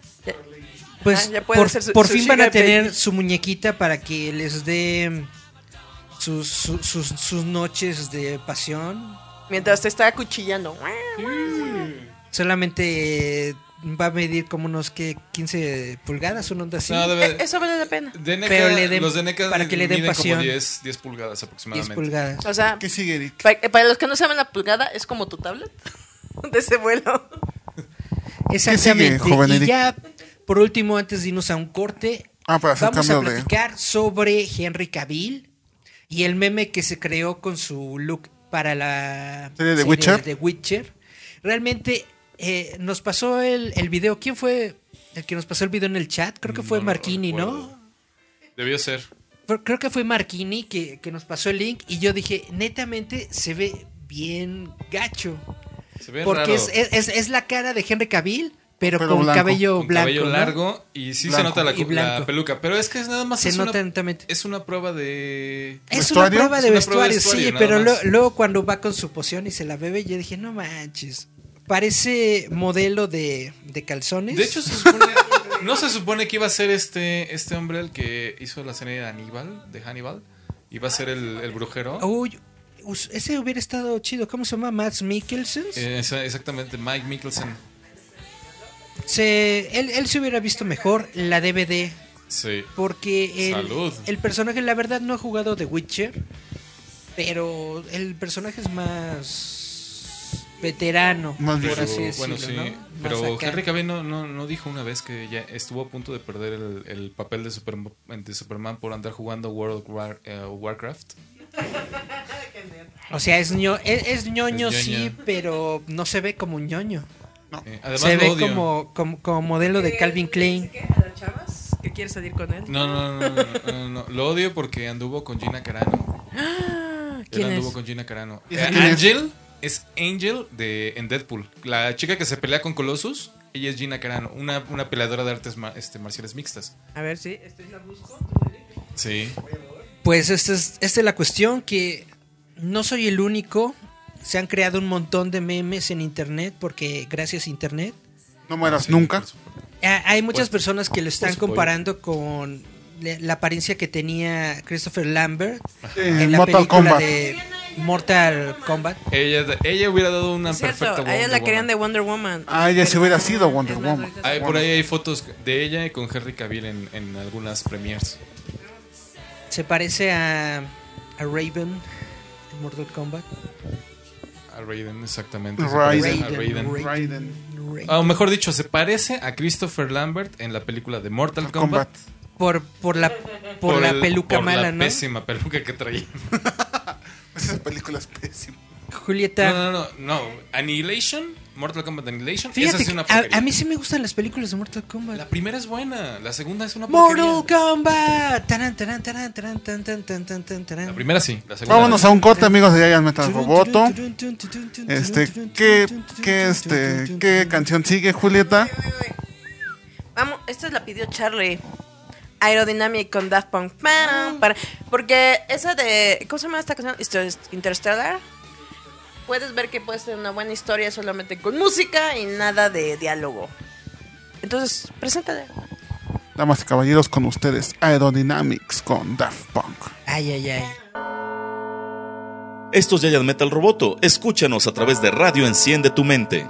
Pues Ah, ya puede por, su- por su fin van a tener baby. su muñequita para que les dé sus, su- sus, sus noches de pasión. Mientras te está acuchillando. Solamente eh, va a medir como unos que 15 pulgadas, una onda así. No, debe- Eh, Eso vale la pena. de NECA, Pero le den- los de NECA para que le den pasión. como 10, 10 pulgadas 10 aproximadamente. pulgadas. O sea, ¿Qué sigue, Eric? para, para los que no saben la pulgada, es como tu tablet de ese vuelo. Exactamente. joven y Eric? ya, por último, antes de irnos a un corte, Ah, vamos a de... platicar sobre Henry Cavill y el meme que se creó con su look para la ¿Serie de Witcher? de Witcher. Realmente eh, nos pasó el, el video. ¿Quién fue el que nos pasó el video en el chat? Creo que fue No Marquini, ¿no? recuerdo. Debió ser. Creo que fue Marquini que, que nos pasó el link y yo dije, netamente se ve bien gacho. Se ve Porque raro. es, es, es- es la cara de Henry Cavill, pero, Pero con blanco. cabello con blanco. cabello ¿no? largo y sí se nota la, peluca. Pero es que es nada más Se es, nota una, es una prueba de. Es una ¿Vestuario? prueba de Es una prueba de vestuario, sí, vestuario, nada pero lo- luego cuando va con su poción y se la bebe, yo dije, no manches. Parece modelo de, de calzones. De hecho, se supone, no se supone que iba a ser este, este hombre el que hizo la serie de Aníbal, de Hannibal. Iba a ser el, el brujero. Uy, ese hubiera estado chido. ¿Cómo se llama? Max Mikkelsen. Eh, exactamente, Mike Mikkelsen. Se, él, él se hubiera visto mejor la DVD. Sí. Porque el, Salud. el personaje, la verdad, no ha jugado The Witcher. Pero el personaje es más veterano, Más por viejo. así decirlo. bueno, sí. Pero. Henry Cavill no, no, no dijo una vez que ya estuvo a punto de perder el, el papel de, Superman de Superman por andar jugando World of War- eh, Warcraft. O sea, es, ño- es, es ñoño, Es sí, pero no se ve como un ñoño. Eh, además se lo ve odio. como, como, como modelo de Calvin Klein. ¿Qué? ¿A las chavas? ¿Que quiere salir con él? No, no, no, no, no, no. Lo odio porque anduvo con Gina Carano. Ah, Él ¿Quién anduvo es? con Gina Carano. ¿Y esa Eh? Angel es Angel de, en Deadpool. La chica que se pelea con Colossus, ella es Gina Carano, una, una peleadora de artes ma- este, marciales mixtas. A ver, sí, estoy la busco. Sí. Pues esta es, esta es la cuestión que no soy el único. Se han creado un montón de memes en internet porque gracias a internet No mueras Sí, nunca. Hay muchas Pues, personas que lo están supuesto. comparando con la apariencia que tenía Christopher Lambert En en la Mortal película Kombat. de Mortal Kombat. Ella, ella hubiera dado una Es cierto, perfecta a ella la querían de. Wonder Woman. Ah, ella se hubiera sido Wonder Woman. Hay- por ahí hay fotos de ella y con Henry Cavill en, en algunas premiers. Se parece a, a Raven en Mortal Kombat. A Raiden, exactamente. Raiden. a Raiden. Raiden. Raiden. Ah, O mejor dicho, se parece a Christopher Lambert en la película de Mortal Kombat. Combat. Por, por la, por la el- peluca por mala, la ¿no? pésima peluca que traía. Esa película es pésima. Julieta. No, no, no, no. Annihilation, Mortal Kombat Annihilation, esa Fíjate sí una a, porquería. a mí sí me gustan las películas de Mortal Kombat. La primera es buena, la segunda es una porquería. Mortal Kombat. Taran, taran, taran. La primera sí, la segunda Vámonos a un corte, amigos de Giant Metal Roboto. Este, ¿qué, qué, este, qué canción sigue, Julieta? Vamos, esta la pidió Charlie. Aerodynamic con Daft Punk. Pam, para- porque esa de. ¿Cómo se llama esta canción? Inter- Interstellar. Puedes ver que puede ser una buena historia solamente con música y nada de diálogo. Entonces, preséntale. Damas y caballeros, con ustedes, Aerodynamics con Daft Punk. Ay, ay, ay. Esto es Giant Metal Roboto. Escúchanos a través de Radio Enciende tu Mente.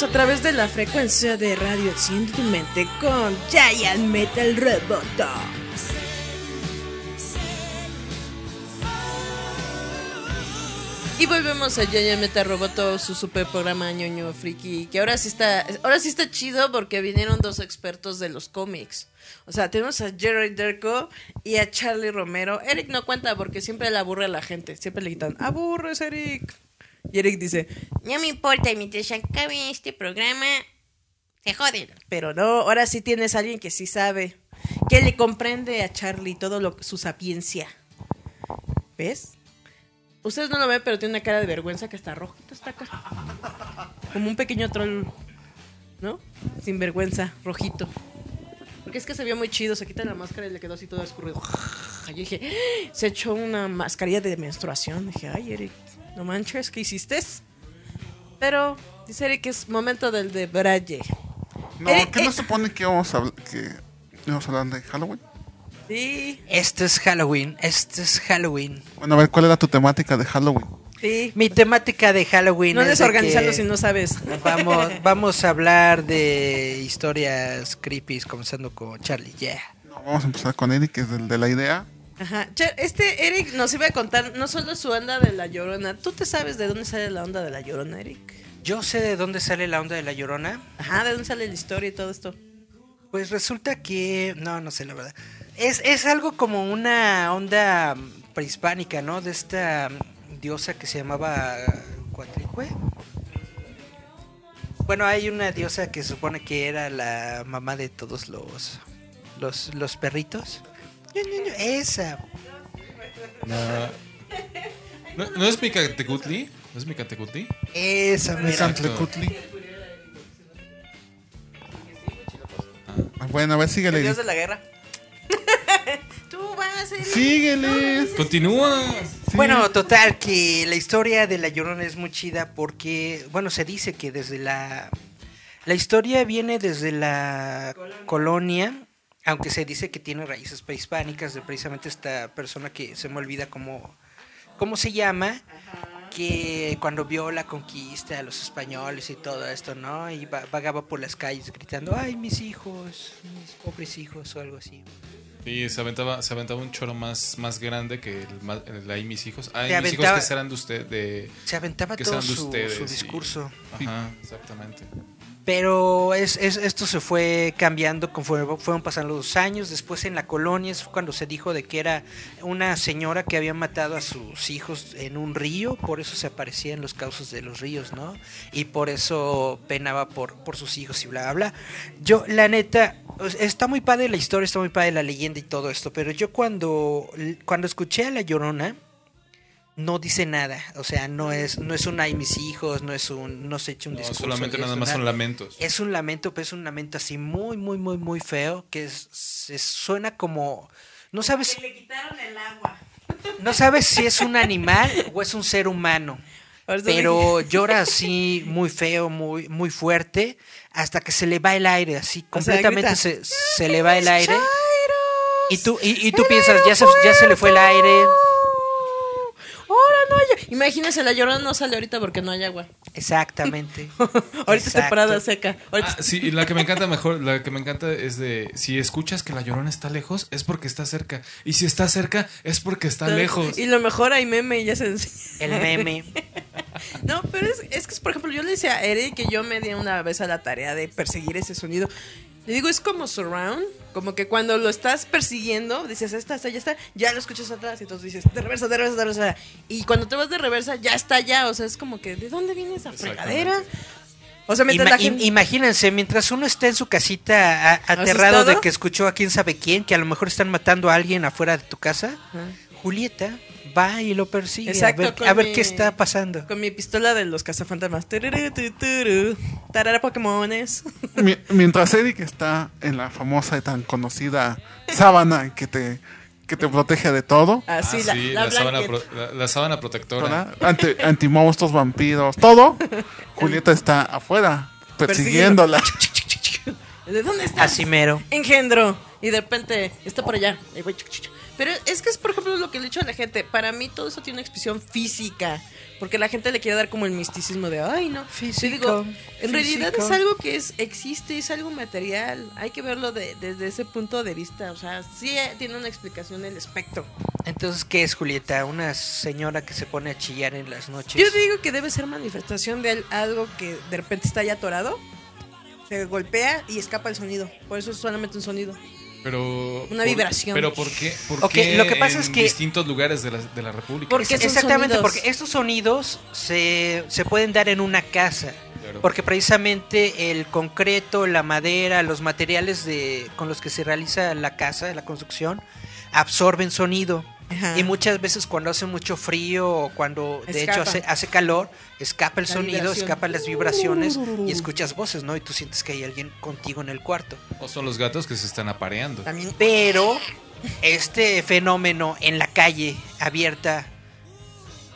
A través de la frecuencia de radio Enciende tu mente con Giant Metal Roboto. Y volvemos a Giant Metal Roboto, su super programa ñoño friki, que ahora sí está, ahora sí está chido porque vinieron dos expertos de los cómics. O sea, tenemos a Jerry Derko y a Charlie Romero. Eric no cuenta porque siempre le aburre a la gente, siempre le gritan, aburres Eric. Y Eric dice, no me importa, mientras acabe este programa, se joden. Pero no, ahora sí tienes a alguien que sí sabe, que le comprende a Charlie todo lo, su sapiencia. ¿Ves? Ustedes no lo ven, pero tiene una cara de vergüenza que está rojito, está acá. Como un pequeño troll, ¿no? Sin vergüenza, rojito. Porque es que se vio muy chido, se quita la máscara y le quedó así todo escurrido. Yo dije, se echó una mascarilla de menstruación. Dije, ay, Eric, no manches, ¿qué hiciste? Pero dice Eric que es momento del de Braille. No, Eric, ¿qué no eh, se supone que vamos a, que vamos a hablar de Halloween? Sí, Este es Halloween, este es Halloween. Bueno, a ver, ¿cuál era tu temática de Halloween? sí. Mi temática de Halloween No es organizarlo si no sabes. Vamos, vamos a hablar de historias creepy, comenzando con Charlie. Yeah. No, vamos a empezar con Eric, que es el de la idea. Ajá. Este Eric nos iba a contar no solo su onda de la llorona. ¿Tú te sabes de dónde sale la onda de la llorona, Eric? Yo sé de dónde sale la onda de la llorona. Ajá, ¿de dónde sale la historia y todo esto? Pues resulta que. No, no sé la verdad. Es, es algo como una onda prehispánica, ¿no? De esta diosa que se llamaba Cuatlicue. Bueno, hay una diosa que se supone que era la mamá de todos los. Los, los perritos. Esa. No, ¿No, ¿no es Micantecutli? ¿No es Micantecutli? Esa, mira. Santlecutli. Ah, Bueno, a ver, síguele. El dios de la guerra. Tú vas, Eric. Síguele. Continúa. Sí. Bueno, total, que la historia de La Llorona es muy chida porque, bueno, se dice que desde la... La historia viene desde la colonia, aunque se dice que tiene raíces prehispánicas de precisamente esta persona que se me olvida cómo, cómo se llama, que cuando vio la conquista a los españoles y todo esto, ¿no? Y va- vagaba por las calles gritando, ay, mis hijos, mis pobres hijos o algo así. Sí, se aventaba, se aventaba un choro más, más grande que el, el ahí mis hijos. Ah, Se y mis hijos que serán de usted, de... Se aventaba que todo serán de su, ustedes, su discurso. Ajá, exactamente. Pero es, es- esto se fue cambiando conforme fueron pasando los años. Después en la colonia es cuando se dijo de que era una señora que había matado a sus hijos en un río, por eso se aparecía en los cauces de los ríos, ¿no? Y por eso penaba por, sus hijos y bla, bla, bla. Yo, la neta, está muy padre la historia, está muy padre la leyenda y todo esto, pero yo cuando, cuando escuché a La Llorona, no dice nada, o sea, no es, no es un ay mis hijos, no es un, no se echa un No, discurso. solamente nada es más una- son lamentos. es un lamento, pero es un lamento así muy, muy, muy, muy feo, que es- se suena como... No sabes, Le quitaron el agua. no sabes si es un animal o es un ser humano, pero llora así muy feo, muy, muy fuerte, hasta que se le va el aire, así O sea, completamente se, se le va el aire. Y tú, y, y tú piensas, ya se, ya se le fue el aire. Imagínense, la llorona no sale ahorita porque no hay agua. Exactamente. ahorita es temporada seca. Ahorita Ah, sí, y la que me encanta mejor, la que me encanta es de si escuchas que la llorona está lejos, es porque está cerca. Y si está cerca, es porque está lejos. Y lo mejor hay meme y ya se enseña. El meme. No, pero es, es que, por ejemplo, yo le decía a Eric que yo me di una vez a la tarea de perseguir ese sonido. Le digo, es como surround, como que cuando lo estás persiguiendo, dices, esta está, ya está, ya lo escuchas atrás, y entonces dices, de reversa, de reversa, de reversa. Y cuando te vas de reversa, ya está allá, o sea, es como que, ¿de dónde viene esa fregadera? O sea, mientras Ima- la gente... im- Imagínense, mientras uno está en su casita a- aterrado de que escuchó a quién sabe quién, que a lo mejor están matando a alguien afuera de tu casa. Julieta va y lo persigue Exacto, a ver, a ver mi- qué está pasando. Con mi pistola de los cazafantasmas. Tarara Pokémones. Mi- mientras Eric está en la famosa y tan conocida sábana que te, que te protege de todo, Así, Ah, la, sí, la la, sábana pro- la- la sábana protectora. ¿verdad? Ante, antimonstruos, vampiros, todo, Julieta está afuera persiguiéndola. ¿De dónde estás? Así mero. Engendro. Y de repente está por allá. Y voy, chuc, chuc, chuc. Pero es que es, por ejemplo, lo que le he dicho a la gente. Para mí todo eso tiene una expresión física. Porque la gente le quiere dar como el misticismo de, ay, no. Físico, Yo digo, en realidad es algo que es existe, es algo material. Hay que verlo de- desde ese punto de vista. O sea, sí eh, tiene una explicación el espectro. Entonces, ¿qué es Julieta? Una señora que se pone a chillar en las noches. Yo digo que debe ser manifestación de al- algo que de repente está ya atorado. Se golpea y escapa el sonido. Por eso es solamente un sonido. Pero. Una por- vibración. Pero ¿por qué? ¿Por qué lo que pasa en es que- distintos lugares de la, de la República? Porque Exactamente, sonidos. porque estos sonidos se, se pueden dar en una casa. Claro. Porque precisamente el concreto, la madera, los materiales de, con los que se realiza la casa, la construcción, absorben sonido. Ajá. Y muchas veces cuando hace mucho frío o cuando de hecho Escapa. hace, hace calor, escapa el La sonido, vibración. escapan las vibraciones y escuchas voces, ¿no? Y tú sientes que hay alguien contigo en el cuarto. O son los gatos que se están apareando. También. Pero este fenómeno en la calle abierta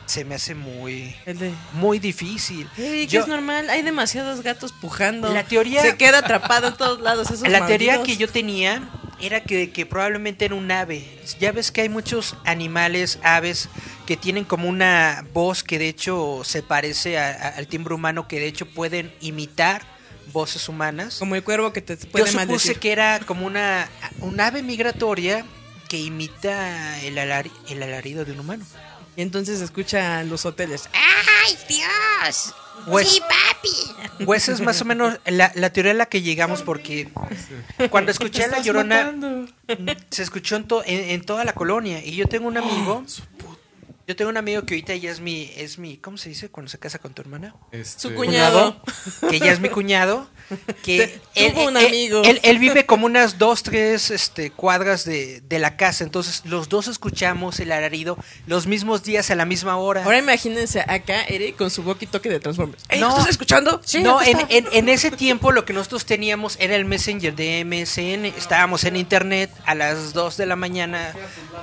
se me hace muy de, muy difícil. "Ey, que Yo- es normal, hay demasiados gatos pujando. La teoría- Se queda atrapado en todos lados. Esos La teoría que yo tenía era que, que probablemente era un ave. Ya ves que hay muchos animales, aves, que tienen como una voz que de hecho se parece a- a- al timbre humano, que de hecho pueden imitar voces humanas. Como el cuervo que te Yo puede supuse maldecir. que era como una un ave migratoria que imita el, alari- el alarido de un humano. Y entonces escucha en los hoteles. ¡Ay, Dios! Pues- sí, papi. Pues esa es más o menos la, la teoría a la que llegamos porque cuando escuché a La Llorona se escuchó en, to- en, en toda la colonia y yo tengo un amigo yo tengo un amigo que ahorita ya es mi es mi ¿cómo se dice cuando se casa con tu hermana? Este, Su cuñado. que ya es mi cuñado que Te- tuvo un amigo. Él, él vive como unas dos tres este cuadras de, de la casa entonces los dos escuchamos el alarido los mismos días a la misma hora Ahora imagínense acá, Eric, con su walkie-talkie de Transformers. No. ¿Estás escuchando? Sí, no, en, está. en- en ese tiempo lo que nosotros teníamos era el Messenger de MSN. Estábamos en internet a las 2 de la mañana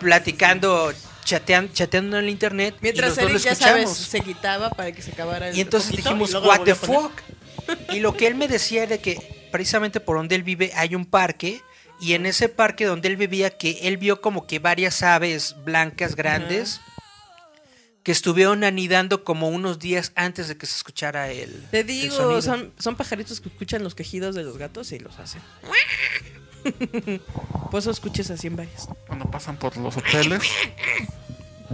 platicando, chateando, chateando en el internet. Mientras y los Eric, ya sabes, se quitaba para que se acabara el Y entonces poquito, dijimos, y what the fuck. Y lo que él me decía era que precisamente por donde él vive hay un parque. Y en ese parque donde él vivía, que él vio como que varias aves blancas grandes que estuvieron anidando como unos días antes de que se escuchara el. Te digo, son, son pajaritos que escuchan los quejidos de los gatos y los hacen. Por eso escuches así en varias. Cuando pasan por los hoteles.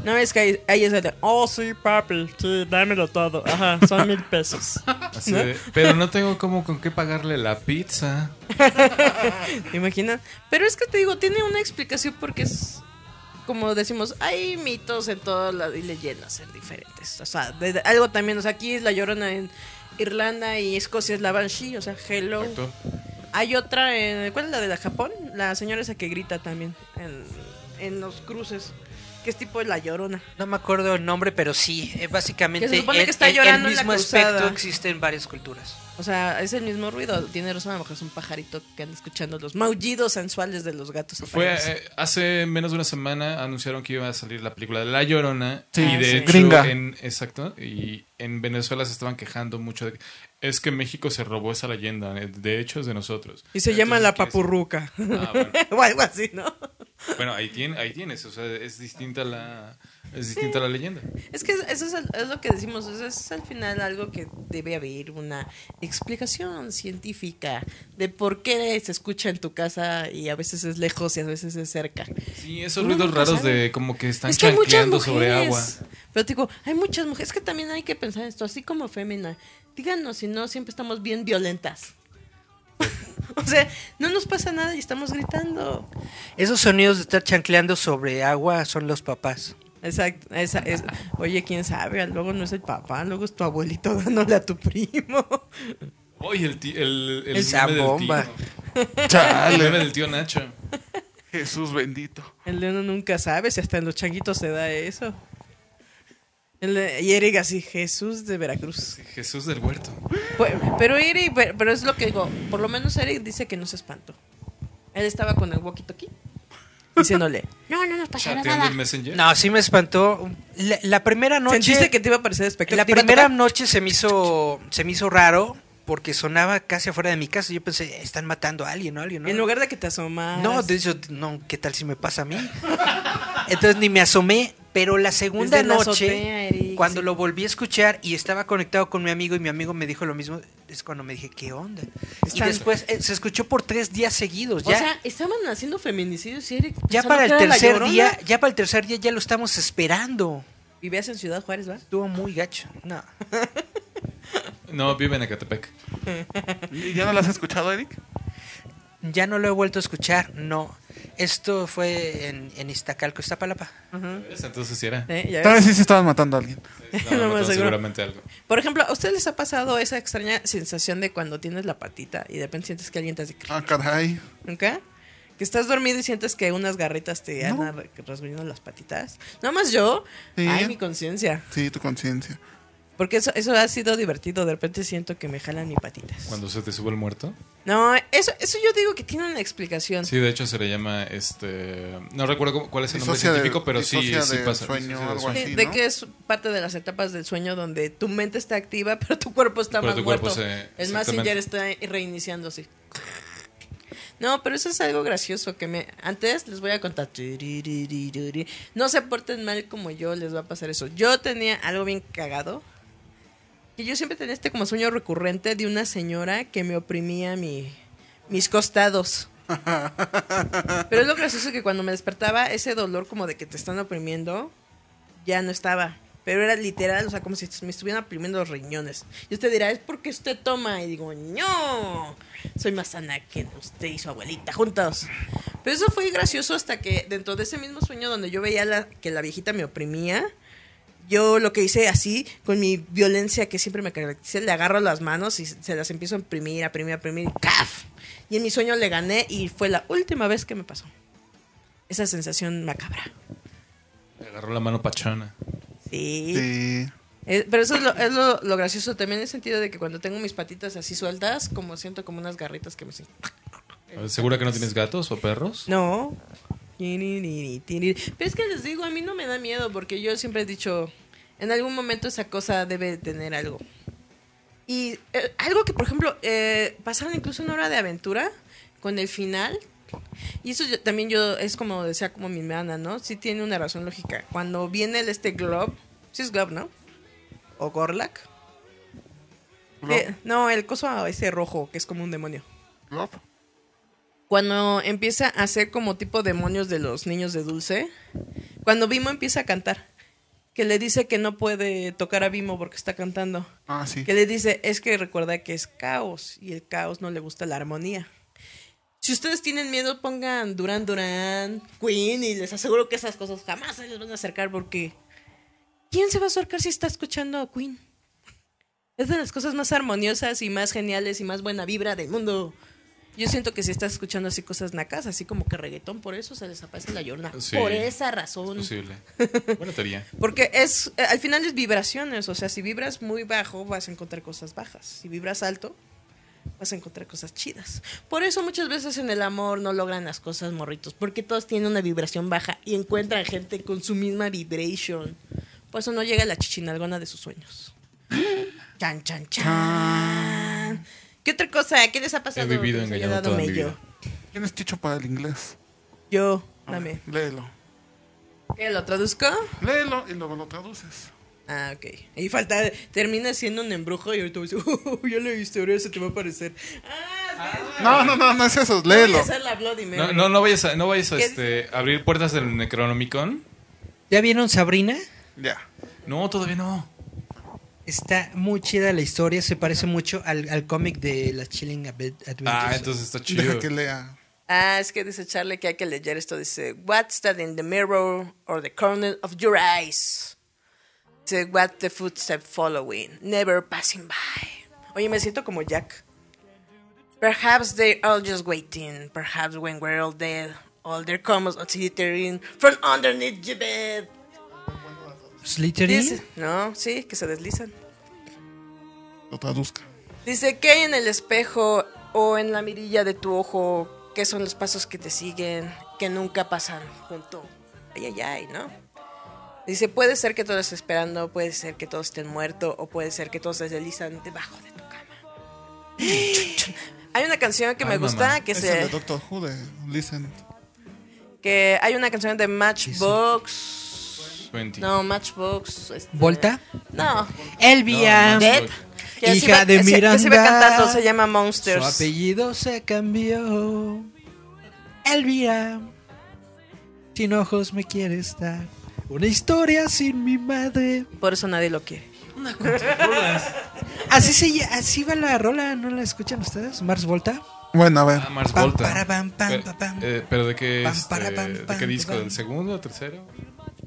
No es que ahí, ahí es el de, oh sí, papi, sí, dámelo todo. Ajá, son mil pesos. así ¿no? de, pero no tengo como con qué pagarle la pizza. ¿Te imaginas? Pero es que te digo, tiene una explicación porque es, como decimos, hay mitos en todas las y leyendas en diferentes. O sea, de- de- algo también, o sea, aquí es la llorona en Irlanda y Escocia es la Banshee, o sea, hello. Exacto. Hay otra, en, ¿cuál es la de la Japón? La señora esa que grita también en, en los cruces, que es tipo de la llorona. No me acuerdo el nombre, pero sí, eh, básicamente Que se supone el, que está el- el llorando en la mismo aspecto existe en varias culturas. O sea, es el mismo ruido. Tiene razón, a lo mejor es un pajarito que anda escuchando los maullidos sensuales de los gatos. Fue eh, hace menos de una semana anunciaron que iba a salir la película de La Llorona Sí, y de sí. hecho Gringa. en exacto y en Venezuela se estaban quejando mucho de que es que México se robó esa leyenda, eh, de hecho es de nosotros. Y se llama la papurruca. Ah, bueno. o algo así, ¿no? Bueno, ahí, tiene, ahí tienes, o sea, es distinta la es distinta la leyenda. Es que eso es, el- es lo que decimos, es, es al final algo que debe haber una explicación científica de por qué se escucha en tu casa y a veces es lejos y a veces es cerca. Sí, esos Uno ruidos raros sabe. de como que están es que mujeres. sobre agua. Pero digo, hay muchas mujeres. Es que también hay que pensar esto, así como fémina. Díganos si no, siempre estamos bien violentas. o sea, no nos pasa nada y estamos gritando. Esos sonidos de estar chancleando sobre agua son los papás. Exacto. Esa, es, oye, quién sabe, luego no es el papá, luego es tu abuelito dándole a tu primo. Oye, el, ti- el, el, Esa meme del bomba. tío. El meme del tío Nacho. Jesús bendito. El de uno nunca sabe si hasta en los changuitos se da eso. Y Eric así, Jesús de Veracruz. Jesús del huerto. Pues, Pero Eric, pero, pero es lo que digo, por lo menos Eric dice que no se espantó. Él estaba con el walkie-talkie diciéndole, No, no nos pasará nada. No, sí me espantó. La, la primera noche. ¿sentiste que te iba a parecer espectacular? La primera noche se me hizo se me hizo raro porque sonaba casi afuera de mi casa. Yo pensé, están matando a alguien, ¿no? Alguien, ¿no? En lugar de que te asomas. No, de hecho, no, ¿qué tal si me pasa a mí? Entonces ni me asomé, pero la segunda Desde noche, cuando sí. lo volví a escuchar y estaba conectado con mi amigo y mi amigo me dijo lo mismo, es cuando me dije, ¿qué onda? Y después eh, se escuchó por tres días seguidos. O sea, estaban haciendo feminicidios, Eric. ya para el tercer día, ya para el tercer día ya lo estamos esperando. Vivías en Ciudad Juárez, ¿va? Estuvo muy gacho. No. No, vive en Ecatepec. ¿Y ya no lo has escuchado, Eric? Ya no lo he vuelto a escuchar, no. Esto fue en, en Iztacalco, Iztapalapa. ¿Ves? Entonces sí era. ¿Eh? ¿Ya Tal vez sí se estaban matando a alguien. Más matando seguro. seguramente algo. Por ejemplo, ¿a ustedes les ha pasado esa extraña sensación de cuando tienes la patita y de repente sientes que alguien te hace... Ah, caray. ¿Nunca? Que estás dormido y sientes que unas garritas te No. andan rasguñando las patitas. Nada más yo. Sí. Ay, mi conciencia. Sí, tu conciencia. Porque eso, eso ha sido divertido. De repente siento que me jalan mis patitas. Cuando se te sube el muerto. No, eso, eso yo digo que tiene una explicación. Sí, de hecho se le llama este. No recuerdo cómo- cuál es el nombre científico, pero sí, pasa. sueño, algo de ¿no? que es parte de las etapas del sueño donde tu mente está activa, pero tu cuerpo está Pero más tu cuerpo muerto. se- el exactamente. Messenger está reiniciándose. No, pero eso es algo gracioso que me... Antes les voy a contar. No se porten mal como yo, les va a pasar eso. Yo tenía algo bien cagado. Que yo siempre tenía este como sueño recurrente de una señora que me oprimía mi, mis costados. Pero es lo gracioso que cuando me despertaba, ese dolor como de que te están oprimiendo, ya no estaba. Pero era literal, o sea, como si me estuvieran oprimiendo los riñones. Y usted dirá, es porque usted toma. Y digo, no, soy más sana que usted y su abuelita juntos. Pero eso fue gracioso hasta que dentro de ese mismo sueño donde yo veía la- que la viejita me oprimía, yo lo que hice así, con mi violencia que siempre me caracteriza, le agarro las manos y se las empiezo a imprimir, a imprimir, a imprimir, y ¡caf! Y en mi sueño le gané y fue la última vez que me pasó. Esa sensación macabra. Le agarró la mano pachona. Sí. Sí. Eh, pero eso es, lo, es lo, lo gracioso también en el sentido de que cuando tengo mis patitas así sueltas, como siento como unas garritas que me... hacen- ¿Segura que no tienes gatos o perros? No. Pero es que les digo, a mí no me da miedo porque yo siempre he dicho, en algún momento esa cosa debe tener algo. Y eh, algo que, por ejemplo, eh, pasaron incluso una hora de aventura con el final. Y eso yo- también yo, es como decía como mi hermana, ¿no? Sí tiene una razón lógica. Cuando viene el este Glob, sí es Glob, ¿no? O Gorlak. Glob. Eh, no, el coso ese rojo, que es como un demonio. Glop. Cuando empieza a hacer como tipo demonios de los niños de Dulce, cuando Bimo empieza a cantar, que le dice que no puede tocar a Bimo porque está cantando, Ah, sí. que le dice, es que recuerda que es caos y el caos no le gusta la armonía. Si ustedes tienen miedo, pongan Duran Duran, Queen y les aseguro que esas cosas jamás se les van a acercar porque ¿quién se va a acercar si está escuchando a Queen? Es de las cosas más armoniosas y más geniales y más buena vibra del mundo. Yo siento que si estás escuchando así cosas nacas, así como que reggaetón, por eso se les aparece la llorona. Sí. Por esa razón. Posible. Buena teoría. Porque es, eh, al final es vibraciones, o sea, si vibras muy bajo vas a encontrar cosas bajas, si vibras alto vas a encontrar cosas chidas. Por eso muchas veces en el amor no logran las cosas morritos, porque todos tienen una vibración baja y encuentran gente con su misma vibration. Por eso no llega la chichinalgona de sus sueños. Chan, chan, chan. ¿Qué otra cosa? ¿Qué les ha pasado? He vivido les engañado toda mi vida. ¿Quién es Chicho para el inglés? Yo, dame. ver, léelo. ¿Qué, lo traduzco? Léelo y luego lo traduces. Ah, ok. Y falta, termina siendo un embrujo y ahorita voy a decir, oh, ya leíste, ahora se te va a aparecer. Ah, No, no, no, no es eso. Léelo. No, no, no vayas a, no vayas a este, abrir puertas del Necronomicon. ¿Ya vieron Sabrina? Ya. No, todavía no. Está muy chida la historia, se parece mucho al, al cómic de las Chilling Adve- Adventures. Ah, entonces está chido. Deja que lea. Ah, es que dice Charlie que hay que leer esto. Dice, What's that in the mirror or the corner of your eyes? Dice, What the footstep following, never passing by. Oye, me siento como Jack. Perhaps they're all just waiting. Perhaps when we're all dead, all there comes a slithering from underneath your bed. Slytherin. Dice, no, sí, que se deslizan. Lo traduzca. Dice, ¿qué hay en el espejo o en la mirilla de tu ojo? ¿Qué son los pasos que te siguen, que nunca pasan junto? Ay, ay, ay, ¿no? Dice, puede ser que todos estén esperando, puede ser que todos estén muertos, o puede ser que todos se deslizan debajo de tu cama. Hay una canción que me Ay, gusta mamá. que Es se el de Doctor Who de Listen. que hay una canción de Matchbox 20. no Matchbox este, ¿Volta? no Elvia. No, Dead que Hija de se- que se Miranda. cantando se llama Su Monsters apellido se cambió. Elvira. Sin ojos me quieres dar. Una historia sin mi madre. por eso nadie lo quiere Así se así va la rola, ¿no la escuchan ustedes? Mars Volta. Bueno, a ver. Ah, Mars Pam, Volta. para, pam, pam, Pero- pam. eh, pero de qué, Pam, este, para, pam, ¿de pam, qué disco? pam. ¿Del segundo o tercero?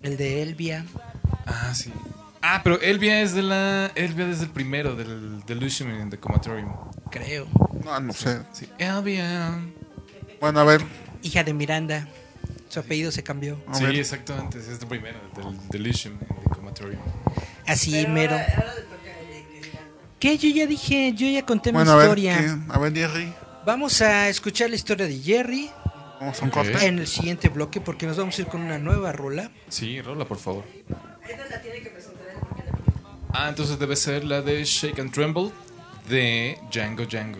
El de Elvia. Ah, sí. Ah, pero Elvia es de la. Elvia es del primero, del Delusion in the Comatorium. Creo. No, no sé. Sí. Elvia. Bueno, a ver. Hija de Miranda. Su apellido se cambió. A Sí, ver. exactamente. Es el primero, del Delusion in the Comatorium. Así mero. ¿Qué? Yo ya dije, yo ya conté Bueno, mi a ver. historia. ¿qué? A ver, Jerry. Vamos a escuchar la historia de Jerry Vamos a un corte. en el siguiente bloque porque nos vamos a ir con una nueva rola. Sí, rola, por favor. Ah, entonces debe ser la de Shake and Tremble de Django Django.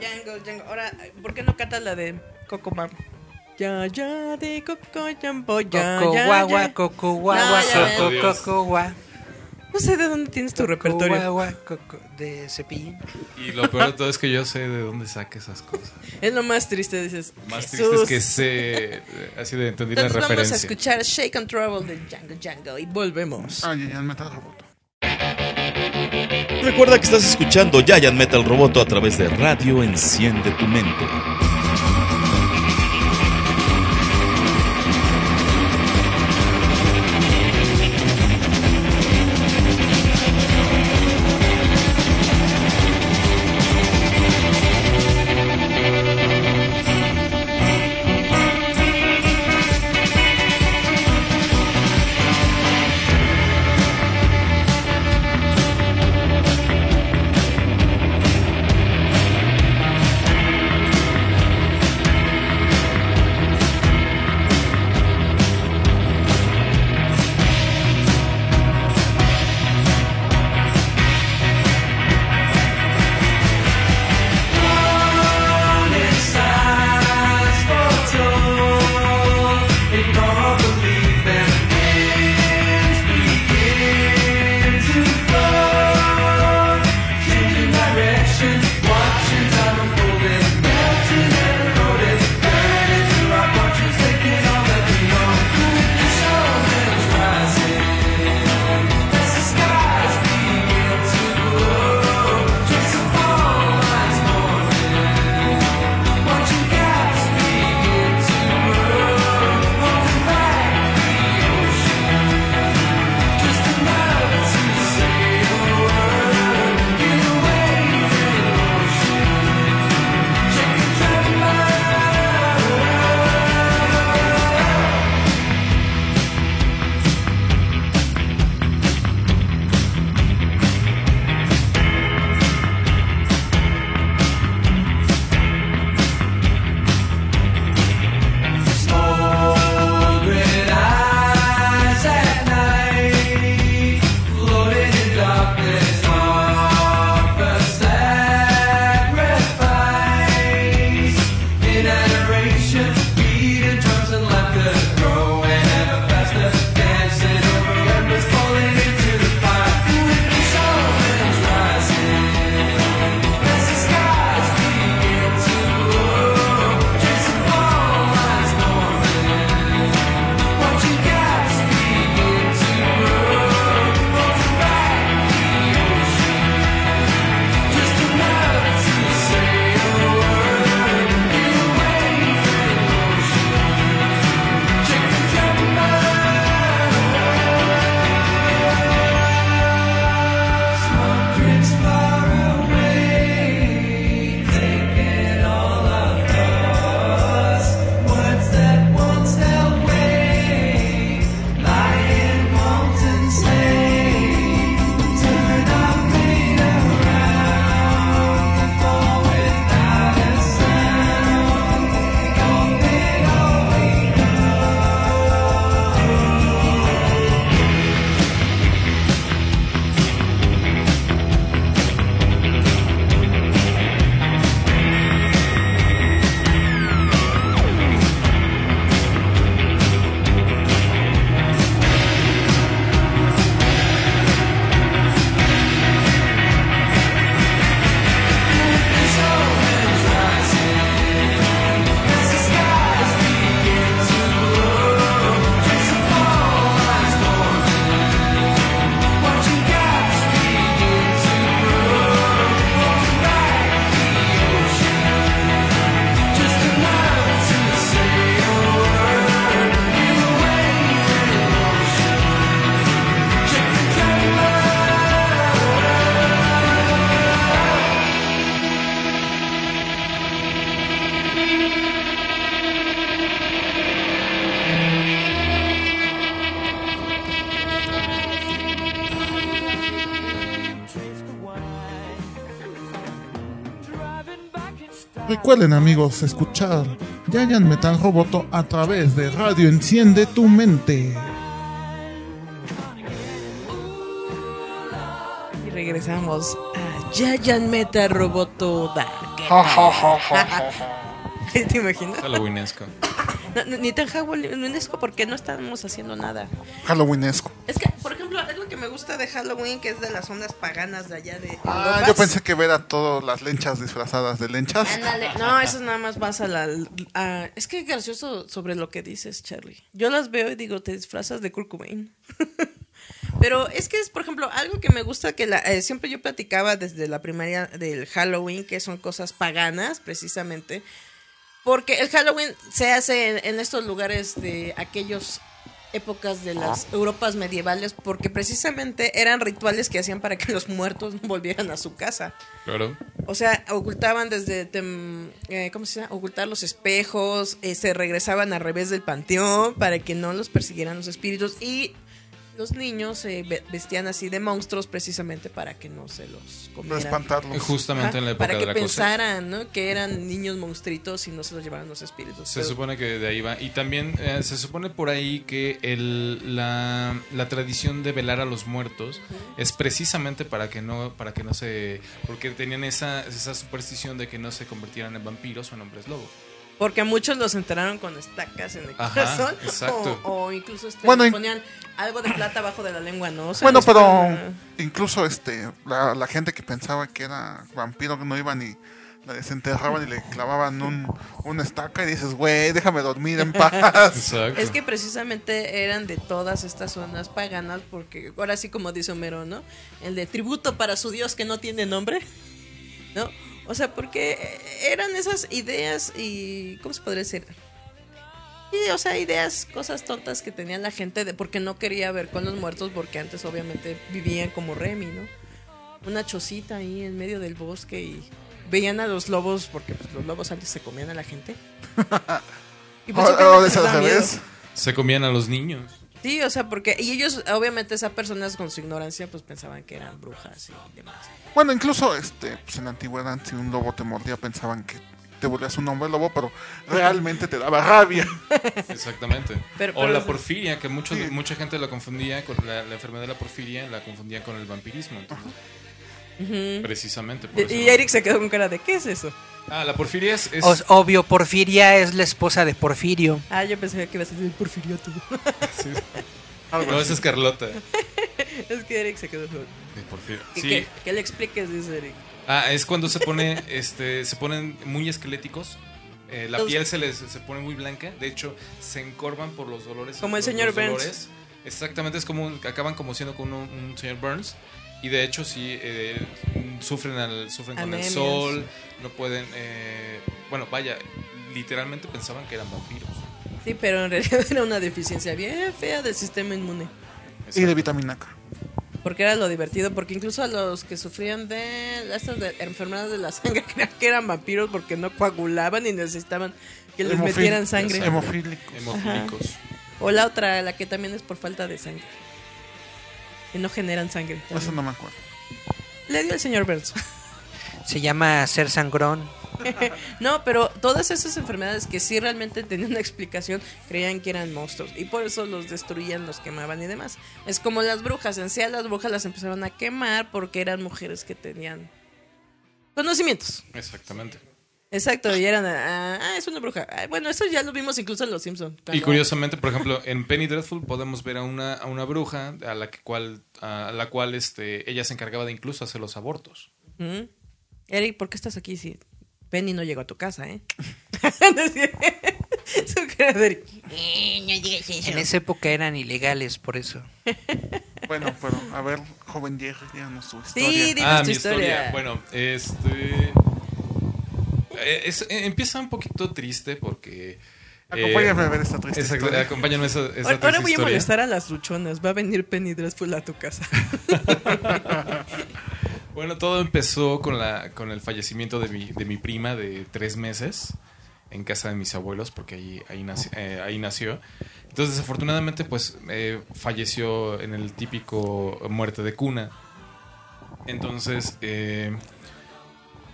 Django, Django. ahora ¿por qué no cantas la de Coco Mam? Ya, ya, de Coco Jambo, ya, Coco ya, guagua, ya. coco guagua, coco coco gua. No sé de dónde tienes tu repertorio. Guagua, coco de cepillín. Y lo peor de todo es que yo sé de dónde saca esas cosas. Es lo más triste, dices. Más Jesús. triste es que sé, eh, así de entendí la Entonces vamos a referencia. escuchar Shake and Trouble de Django Django y volvemos. Ah, ya, Metal Robot. Recuerda que estás escuchando Giant Metal Roboto a través de Radio Enciende tu Mente. Recuerden amigos, escuchar Giant Metal Roboto a través de Radio Enciende tu Mente. Y regresamos a Giant Meta Roboto Dark. ¿Te imaginas? Halloweenesco. No, no, ni tan halloweenesco porque no estamos haciendo nada. Halloweenesco. Es que, por ejemplo, es gusta de Halloween, que es de las zonas paganas de allá de Ah, Europa. yo pensé que ver a todas las lenchas disfrazadas de lenchas. Ándale. No, eso nada más vas a la... a- es que es gracioso sobre lo que dices, Charlie. Yo las veo y digo, te disfrazas de Kurt Cobain. Pero es que es, por ejemplo, algo que me gusta que la, eh, siempre yo platicaba desde la primaria del Halloween, que son cosas paganas, precisamente. Porque el Halloween se hace en, en estos lugares de aquellos épocas de las Europas medievales, porque precisamente eran rituales que hacían para que los muertos no volvieran a su casa. Claro. O sea, ocultaban desde, tem- eh, ¿cómo se llama? Ocultar los espejos, eh, se regresaban al revés del panteón para que no los persiguieran los espíritus y los niños se ve- vestían así de monstruos precisamente para que no se los No comieran. espantarlos. Justamente Ajá, en la época para de que la cosecha. pensaran, ¿no? Que eran niños monstruitos y no se los llevaran los espíritus. Se Pero- supone que de ahí va. Y también eh, se supone por ahí que el, la, la tradición de velar a los muertos es precisamente para que no para que no se porque tenían esa, esa superstición de que no se convirtieran en vampiros o en hombres lobo. Porque a muchos los enterraron con estacas en el Ajá, corazón. exacto. O, o incluso este, Bueno, ponían algo de plata abajo de la lengua, ¿no? O sea, Bueno, pero incluso este la, la gente que pensaba que era vampiro no iban y la desenterraban y le clavaban un, una estaca y dices, güey, déjame dormir en paz. Exacto. Es que precisamente eran de todas estas zonas paganas, porque ahora sí como dice Homero, ¿no? El de tributo para su dios que no tiene nombre, ¿no? O sea, porque eran esas ideas y, ¿cómo se podría decir? Y, o sea, ideas, cosas tontas que tenía la gente de porque no quería ver con los muertos, porque antes obviamente vivían como Remy, ¿no? Una chocita ahí en medio del bosque y veían a los lobos, porque pues, los lobos antes se comían a la gente. Y pues. Se comían a los niños. Sí, o sea, porque. Y ellos, obviamente, esas personas con su ignorancia, pues pensaban que eran brujas y demás. Bueno, incluso este, pues en la antigüedad, si un lobo te mordía, pensaban que te volvías un hombre lobo, pero realmente te daba rabia. Exactamente. Pero- o la porfiria, que muchos, Sí. mucha gente la confundía con la, la enfermedad de la porfiria, la confundía con el vampirismo. entonces, Precisamente. Por Y, eso. y Eric se quedó con cara de: ¿qué es eso? Ah, la porfiria es... es- Os- obvio, Porfiria es la esposa de Porfirio. Ah, yo pensé que iba a el porfiriato. Algo no, esa es Carlota. es que Eric se quedó. con- De. Que, Sí. que, que le expliques, dice Eric. Ah, es cuando se pone, este, se ponen muy esqueléticos. eh, la Los- piel se les se pone muy blanca. De hecho, se encorvan por los dolores. Como el los- señor los Burns. dolores. Exactamente, es como acaban como siendo con un, un señor Burns. Y de hecho, sí, eh, sufren, al, sufren con el sol. No pueden. eh, bueno, vaya, literalmente pensaban que eran vampiros. Sí, pero en realidad era una deficiencia bien fea del sistema inmune. Y de vitamina K. Porque era lo divertido, porque incluso a los que sufrían de estas de enfermedades de la sangre creían que eran vampiros porque no coagulaban y necesitaban que les Hemofil- metieran sangre. Hemofílicos. Hemofílicos. O la otra, la que también es por falta de sangre. Que no generan sangre. también. Eso no me acuerdo. Le dio el señor Burns. Se llama ser sangrón. no, pero todas esas enfermedades que sí realmente tenían una explicación, creían que eran monstruos. Y por eso los destruían, los quemaban y demás. Es como las brujas. En sí a las brujas las empezaron a quemar porque eran mujeres que tenían conocimientos. Exactamente. Exacto, y eran, ah, ah, es una bruja. Ah, bueno, eso ya lo vimos incluso en Los Simpsons. Y curiosamente, por ejemplo, en Penny Dreadful podemos ver a una, a una bruja a la que cual, a la cual este, ella se encargaba de incluso hacer los abortos. Eric, ¿por qué estás aquí si Penny no llegó a tu casa, eh? Eh, no digas eso. En esa época eran ilegales, por eso. Bueno, pero a ver, joven Jerry, díganos su historia. Sí, dinos ah, tu mi historia. historia. Bueno, este. eh, es- eh, empieza un poquito triste porque. eh, Acompáñame a ver esta triste exacto, historia. Acompáñame a esa, esa Ahora, ahora voy a molestar a las luchonas. Va a venir Penny Dreadful a tu casa. Bueno, todo empezó con, la, con el fallecimiento de mi, de mi prima de tres meses en casa de mis abuelos, porque ahí, ahí, naci- eh, ahí nació. Entonces, desafortunadamente, pues eh, falleció en el típico muerte de cuna. Entonces, eh,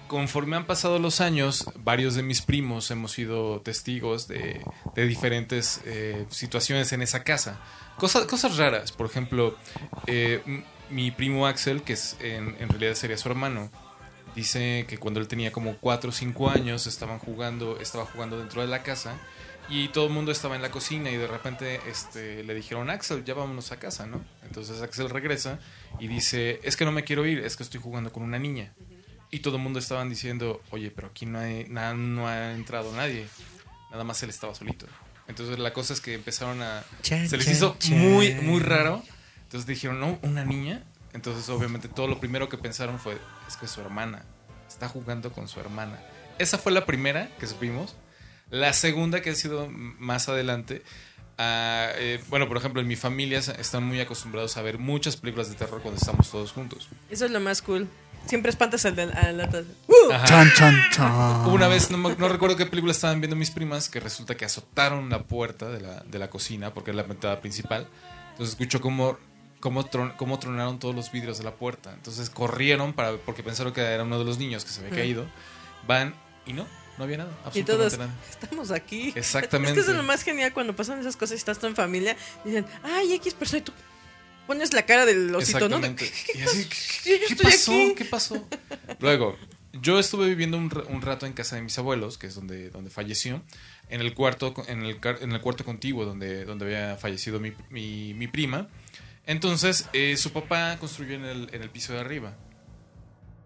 conforme han pasado los años, varios de mis primos hemos sido testigos de, de diferentes eh, situaciones en esa casa. Cosas, cosas raras, por ejemplo, eh, mi primo Axel, que es, en, en realidad sería su hermano, dice que cuando él tenía como 4 o 5 años estaban jugando, estaba jugando dentro de la casa y todo el mundo estaba en la cocina y de repente este, le dijeron, Axel, ya vámonos a casa, ¿no? Entonces Axel regresa y dice, es que no me quiero ir, es que estoy jugando con una niña. Y todo el mundo estaban diciendo, oye, pero aquí no, hay, na- no ha entrado nadie. Nada más él estaba solito. Entonces la cosa es que empezaron a... Se les hizo muy, muy raro. Entonces dijeron, no, una niña. Entonces obviamente todo lo primero que pensaron fue, es que su hermana. Está jugando con su hermana. Esa fue la primera que supimos. La segunda que ha sido más adelante. ah, eh, bueno, por ejemplo, en mi familia están muy acostumbrados a ver muchas películas de terror cuando estamos todos juntos. Eso es lo más cool. Siempre espantas al de al atrás. Ajá. Chan, chan, chan. Hubo Una vez, no, me- no recuerdo qué película estaban viendo mis primas, que resulta que azotaron la puerta de la, de la cocina, porque es la entrada principal. Entonces escuchó cómo, cómo, tron- cómo tronaron todos los vidrios de la puerta. Entonces corrieron para, porque pensaron que era uno de los niños que se había caído. Van y no, no había nada. Y Absolutamente todos, nada. estamos aquí. Exactamente. Es que eso es lo más genial cuando pasan esas cosas y estás tú en familia. Dicen, ay, X persona. Y tú pones la cara del osito, ¿no? De-. Y así, Yo ¿Qué estoy pasó? aquí. ¿Qué pasó? Luego, yo estuve viviendo un, un rato en casa de mis abuelos, que es donde, donde falleció, en el cuarto, en el, en el cuarto contiguo donde, donde había fallecido mi, mi- mi prima. Entonces, eh, su papá construyó en el, en el piso de arriba.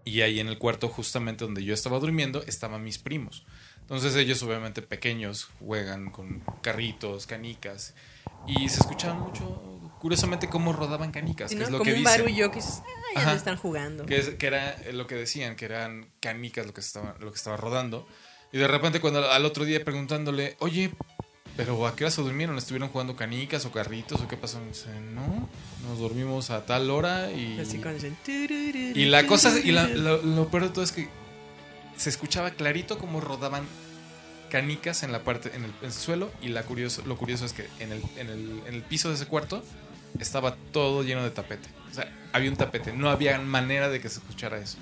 Y ahí en el cuarto, justamente donde yo estaba durmiendo, estaban mis primos. Entonces ellos, obviamente pequeños, juegan con carritos, canicas. Y se escuchaban mucho, curiosamente, cómo rodaban canicas. Que no, es lo como que un dicen. barullo que dices, ah, ya Ajá. están jugando. Que, es- que era eh, lo que decían, que eran canicas lo que estaba, lo que estaba rodando. Y de repente cuando al otro día preguntándole, oye, pero ¿a qué hora se durmieron? ¿Estuvieron jugando canicas o carritos o qué pasó? Y dice, no, nos dormimos a tal hora y... Así dicen, Y la cosa, y la- lo, lo peor de todo es que se escuchaba clarito cómo rodaban canicas en la parte, en el, en el suelo. Y la curioso, lo curioso es que en el, en, el, en el piso de ese cuarto estaba todo lleno de tapete. O sea, había un tapete. No había manera de que se escuchara eso.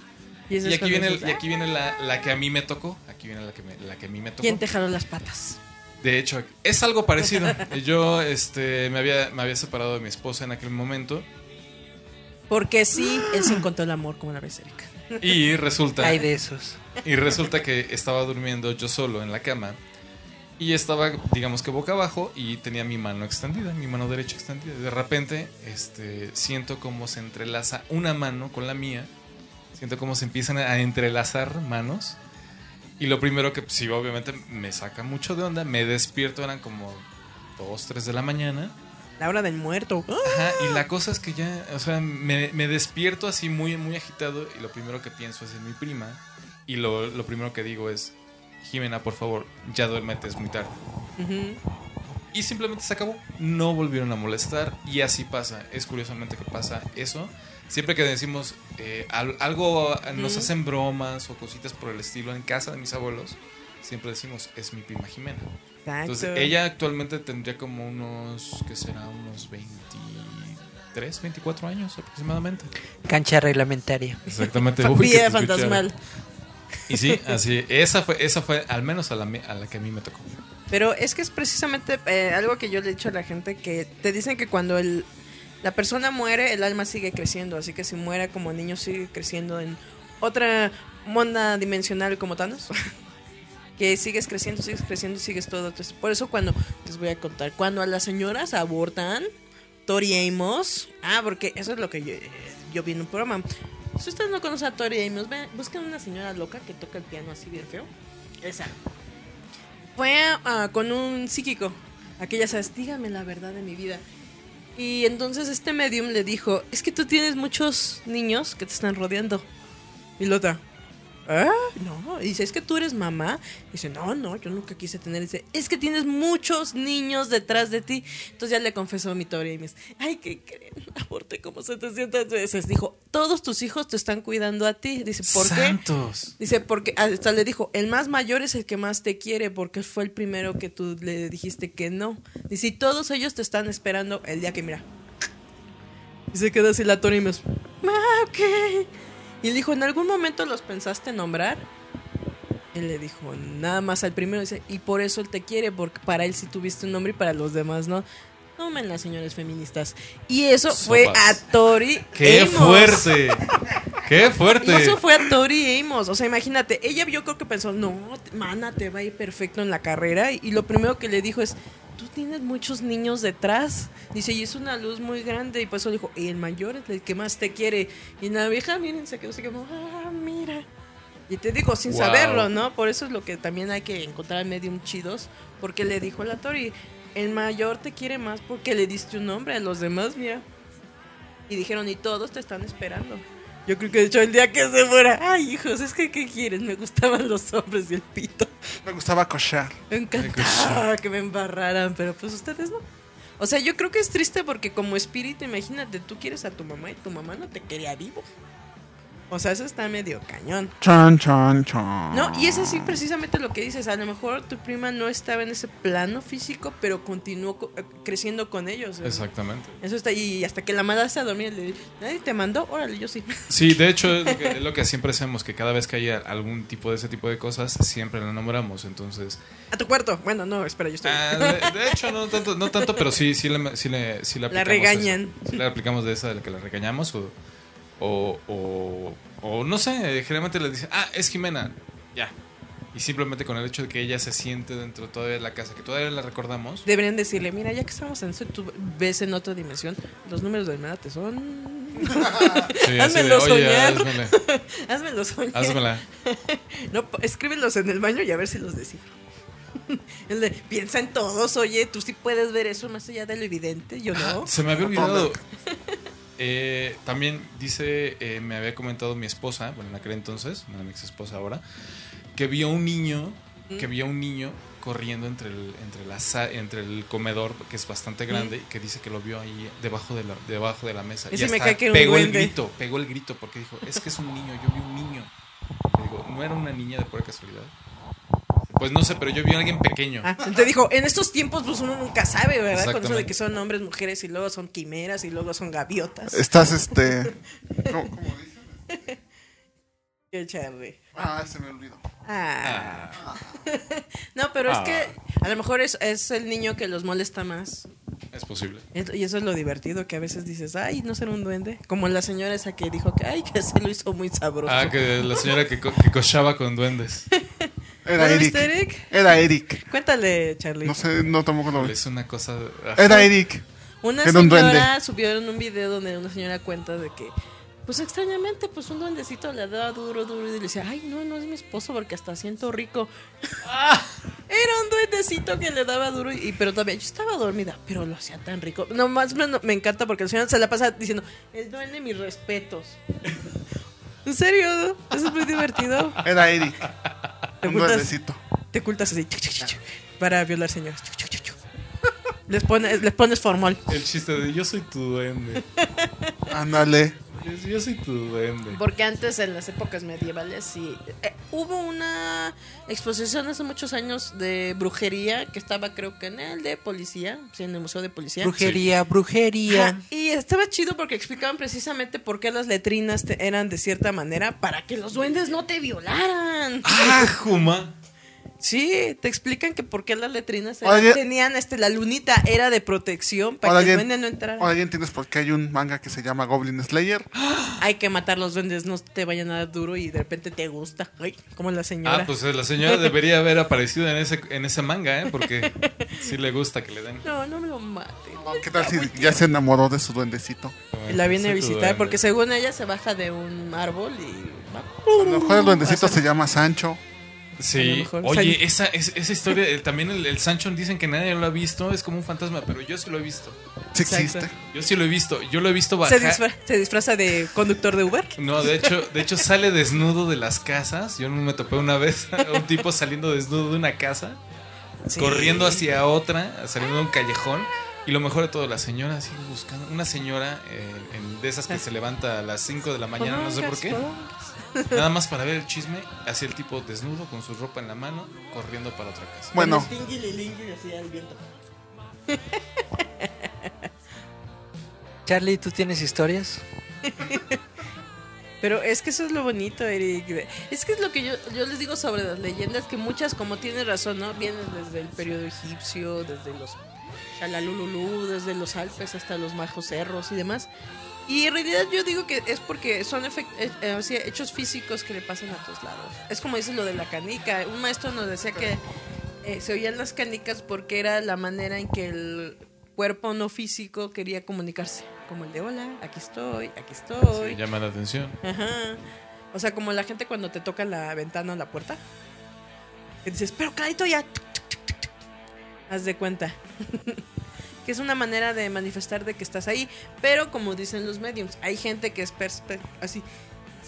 Y aquí viene, el- y aquí viene la, la que a mí me tocó. Aquí viene la que, me, la que a mí me tocó. ¿Quién te jaló las patas? De hecho, es algo parecido. Yo este, me, había, me había separado de mi esposa en aquel momento. Porque sí, él se encontró el amor, como la ves, Erika. Y resulta. Hay de esos. Y resulta que estaba durmiendo yo solo en la cama. Y estaba, digamos que boca abajo y tenía mi mano extendida, mi mano derecha extendida. De repente, este, siento cómo se entrelaza una mano con la mía. Siento cómo se empiezan a entrelazar manos. Y lo primero que, sí, obviamente me saca mucho de onda. Me despierto, eran como 2, 3 de la mañana. La hora del muerto. Ajá, y la cosa es que ya, o sea, me, me despierto así muy, muy agitado y lo primero que pienso es en mi prima. Y lo, lo primero que digo es, Jimena, por favor, ya duérmete, es muy tarde. Y simplemente se acabó. No volvieron a molestar y así pasa. Es curiosamente que pasa eso. Siempre que decimos eh, al- algo, nos hacen bromas o cositas por el estilo en casa de mis abuelos, siempre decimos, es mi prima Jimena. Exacto. Entonces, ella actualmente tendría como unos, ¿qué será? Unos 23, 24 años aproximadamente. Cancha reglamentaria. Exactamente. Vida que fantasmal. Y sí, así, esa fue, esa fue al menos a la, a la que a mí me tocó. Pero es que es precisamente eh, algo que yo le he dicho a la gente que te dicen que cuando el, la persona muere, el alma sigue creciendo. Así que si muere como niño, sigue creciendo en otra monda dimensional como Thanos. que sigues creciendo, sigues creciendo sigues todo. Por eso cuando les voy a contar, cuando a las señoras abortan, Tori Amos, ah, porque eso es lo que yo, vi en un programa. Si ustedes no conocen a Tori Amos, ve- busquen una señora loca que toca el piano así bien feo. Esa fue ah, con un psíquico. Aquella, sabes, dígame la verdad de mi vida. Y entonces este medium le dijo, es que tú tienes muchos niños que te están rodeando. Y la otra, ¿ah? No. Y dice, es que tú eres mamá. Y dice, no, no, yo nunca quise tener. Dice, es que tienes muchos niños detrás de ti. Entonces ya le confesó mi teoría y me dice, ay, ¿qué creen? Aborté como 700 veces. Dijo, todos tus hijos te están cuidando a ti. Dice, ¿por qué? ¡Santos! Dice, porque hasta le dijo, el más mayor es el que más te quiere porque fue el primero que tú le dijiste que no. Dice, y todos ellos te están esperando el día que mira. Y se queda así la Tony y me dice, ah, ok. Y le dijo, ¿en algún momento los pensaste nombrar? Él le dijo nada más al primero, dice, y por eso él te quiere, porque para él sí tuviste un nombre y para los demás no. Tomen las señores feministas. Y eso fue Sopas. a Tori ¡Qué Amos. fuerte! ¡Qué Y fuerte! eso fue a Tori Amos. O sea, imagínate, ella yo creo que pensó, no, mana, te va a ir perfecto en la carrera. Y, y lo primero que le dijo es, tú tienes muchos niños detrás. Dice, y es una luz muy grande. Y por eso le dijo, y el mayor es el que más te quiere. Y la vieja, miren, se quedó así como, ah, mira. Y te digo, sin Wow. saberlo, ¿no? Por eso es lo que también hay que encontrar medium chidos. Porque le dijo a la Tori, el mayor te quiere más porque le diste un nombre a los demás, mira. Y dijeron, y todos te están esperando. Yo creo que de hecho el día que se fuera, ay hijos, es que ¿qué quieres? Me gustaban los hombres y el pito. Me gustaba cochar. Me encantaba que me embarraran, pero pues ustedes no. O sea, yo creo que es triste porque como espíritu, imagínate, tú quieres a tu mamá y tu mamá no te quería vivo. O sea, eso está medio cañón. Chan, chan, chan. No, y es así precisamente lo que dices. A lo mejor tu prima no estaba en ese plano físico, pero continuó co- eh, creciendo con ellos. ¿eh? Exactamente. Eso está y hasta que la mandaste a dormir, le nadie te mandó, órale, yo sí. Sí, de hecho es lo, que, es lo que siempre hacemos, que cada vez que haya algún tipo de ese tipo de cosas, siempre la nombramos. Entonces, A tu cuarto. Bueno, no, espera, yo estoy. ah, de, de hecho no tanto, no tanto, pero sí, sí le, sí le, sí le La aplicamos regañan. eso. Sí le aplicamos de esa de la que la regañamos o, o, o, o no sé, generalmente le dicen, ah, es Jimena, ya. Y simplemente con el hecho de que ella se siente dentro todavía de la casa, que todavía la recordamos. Deberían decirle, mira, ya que estamos en eso, tú ves en otra dimensión, los números de Almada te son... Sí, de, Házmelo "Oye, soñar. házmela, Házmelo soñar. házmela". No, escríbelos en el baño y a ver si los descifro. El de, piensa en todos, oye, tú sí puedes ver eso más allá de lo evidente, yo no. Se me había olvidado. Eh, también dice, eh, me había comentado mi esposa, bueno, en aquel entonces, mi ex esposa ahora, que vio un niño, que vio un niño corriendo entre el, entre la entre el comedor, que es bastante grande, y que dice que lo vio ahí debajo de la, debajo de la mesa. Ese y me cae que pegó el grito, pegó el grito, porque dijo, es que es un niño, yo vi un niño. Le digo, ¿no era una niña de pura casualidad? Pues no sé, pero yo vi a alguien pequeño. Ah, te dijo, en estos tiempos pues uno nunca sabe, ¿verdad? Con eso de que son hombres, mujeres y luego son quimeras y luego son gaviotas. Estás este. ¿Cómo, cómo dice? Qué charre. Ah, se me olvidó. Ah. no, pero es Ah. que a lo mejor es, es el niño que los molesta más. Es posible. Y eso es lo divertido, que a veces dices, ay, no ser un duende. Como la señora esa que dijo que, ay, que se lo hizo muy sabroso. Ah, que la señora que, co- que cochaba con duendes. Era ¿No lo Eric. viste, Eric? Era Eric. Cuéntale, Charlie. No sé, no tampoco lo vi. Es una cosa... Era Eric. Una Era un señora subió en un video donde una señora cuenta de que, pues extrañamente, pues un duendecito le daba duro, duro y le decía, ay, no, no es mi esposo porque hasta siento rico. Era un duendecito que le daba duro, y, pero todavía yo estaba dormida, pero lo hacía tan rico. No, más me, me encanta porque la señora se la pasa diciendo, el duende, mis respetos. ¿En serio? Eso es muy divertido. Era Eric. Te Un ocultas- duendecito. Te ocultas así, chuc, chuc, chuc, chuc, para violar chuc. Les pones, les pones formol. El chiste de yo soy tu duende. Ándale. Yo, yo soy tu duende. Porque antes, en las épocas medievales, sí. eh, hubo una exposición hace muchos años de brujería que estaba, creo que en el de policía, sí, en el Museo de Policía. Brujería, brujería. Ajá, y estaba chido porque explicaban precisamente por qué las letrinas te- eran de cierta manera para que los duendes no te violaran. ¡Ah, Juma! Sí, te explican que por qué las letrinas eran- ya- tenían este la lunita era de protección para que el alguien, duende no entrara. ahora alguien tienes por qué hay un manga que se llama Goblin Slayer. Hay que matar los duendes, no te vayan a dar duro y de repente te gusta. Ay, como la señora. Ah, pues eh, la señora debería haber aparecido en ese, en ese manga, ¿eh? Porque sí le gusta que le den. No, no me lo mate. ¿Qué tal si ya se enamoró de su duendecito? Y la viene a visitar duende. porque según ella se baja de un árbol y va. A lo mejor el duendecito se llama Sancho. A lo Sí, mejor oye, esa, es- esa historia, el- también el, el Sancho dicen que nadie lo ha visto, es como un fantasma, pero yo sí lo he visto. Sí existe. Yo sí lo he visto, yo lo he visto Se, bajar. disfra- se disfraza de conductor de Uber. No, de hecho, de hecho sale desnudo de las casas. Yo me topé una vez a un tipo saliendo desnudo de una casa, Sí. corriendo hacia otra, saliendo de un callejón. Y lo mejor de todo, la señora sigue buscando. Una señora eh, en- de esas que se levanta a las 5 de la mañana, no sé por qué. Nada más para ver el chisme, hacia el tipo desnudo con su ropa en la mano, corriendo para otra casa. Bueno, así. Charlie, ¿tú tienes historias? Pero es que eso es lo bonito, Eric. Es que es lo que yo, yo les digo sobre las leyendas, que muchas, como tienes razón, ¿no? Vienen desde el periodo egipcio, desde los Shalalululú, desde los Alpes hasta los bajos cerros y demás. Y en realidad yo digo que es porque son eh, eh, hechos físicos que le pasan a todos lados. Es como dices lo de la canica. Un maestro nos decía que eh, se oían las canicas porque era la manera en que el cuerpo no físico quería comunicarse. Como el de hola, aquí estoy, aquí estoy. Sí, llama la atención. Ajá. O sea, como la gente cuando te toca la ventana o la puerta. Que dices, pero clarito ya. tuc, tuc, tuc, tuc, tuc". Haz de cuenta. que es una manera de manifestar de que estás ahí. Pero como dicen los mediums, hay gente que es perspe- así,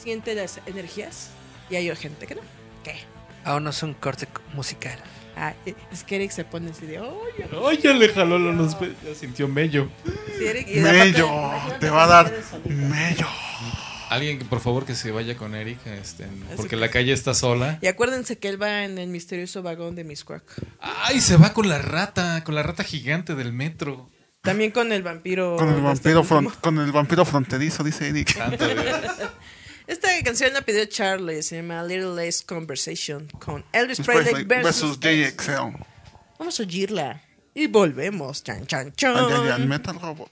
siente las energías. Y hay gente que no. ¿Qué? Vámonos a un corte musical. Ah, eh, es que Eric se pone así de, oye. Ya le jaló los ya sintió mello. Sí, Eric, y aparte, Mello, te va a dar mello. Alguien, que, por favor, que se vaya con Eric, este, porque que- la calle está sola. Y acuérdense que él va en el misterioso vagón de Miss Quack. Ay, se va con la rata, con la rata gigante del metro. También con el vampiro. Con el vampiro este con el vampiro fronterizo, dice Eric. Esta canción la pidió Charlie, se llama Little Less Conversation con Elvis Presley versus, versus JXL. Vamos a oírla y volvemos. Chan, chan, chan. Metal Robot.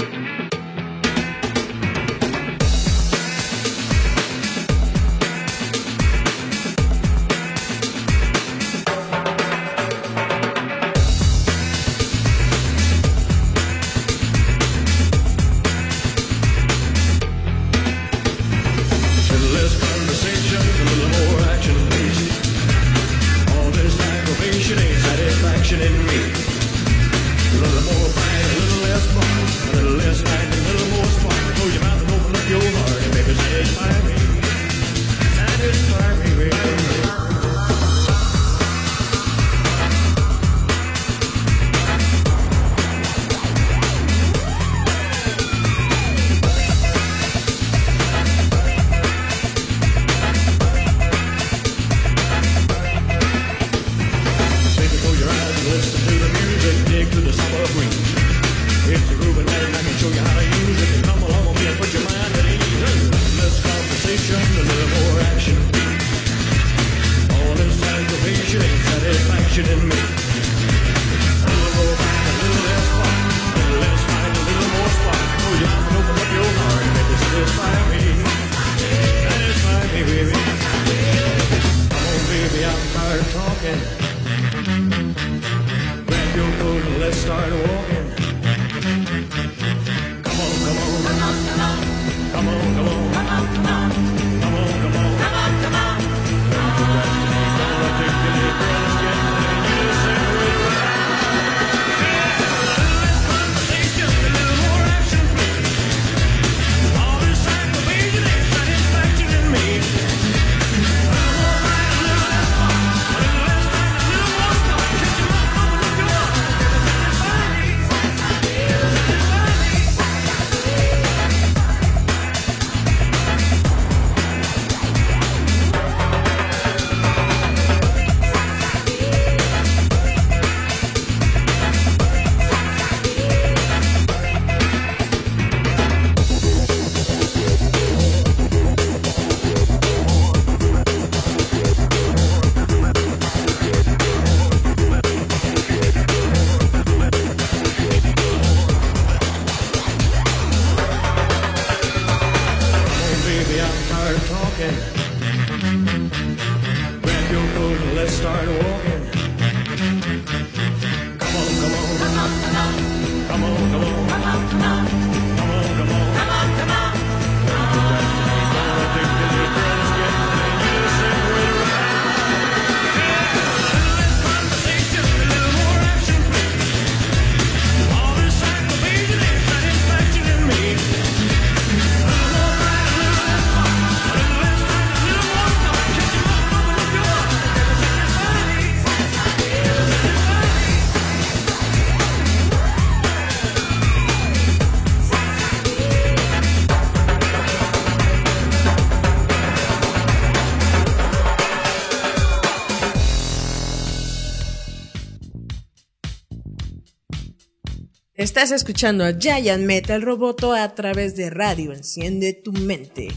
Estás escuchando a Giant Metal Roboto a través de radio. Enciende tu mente.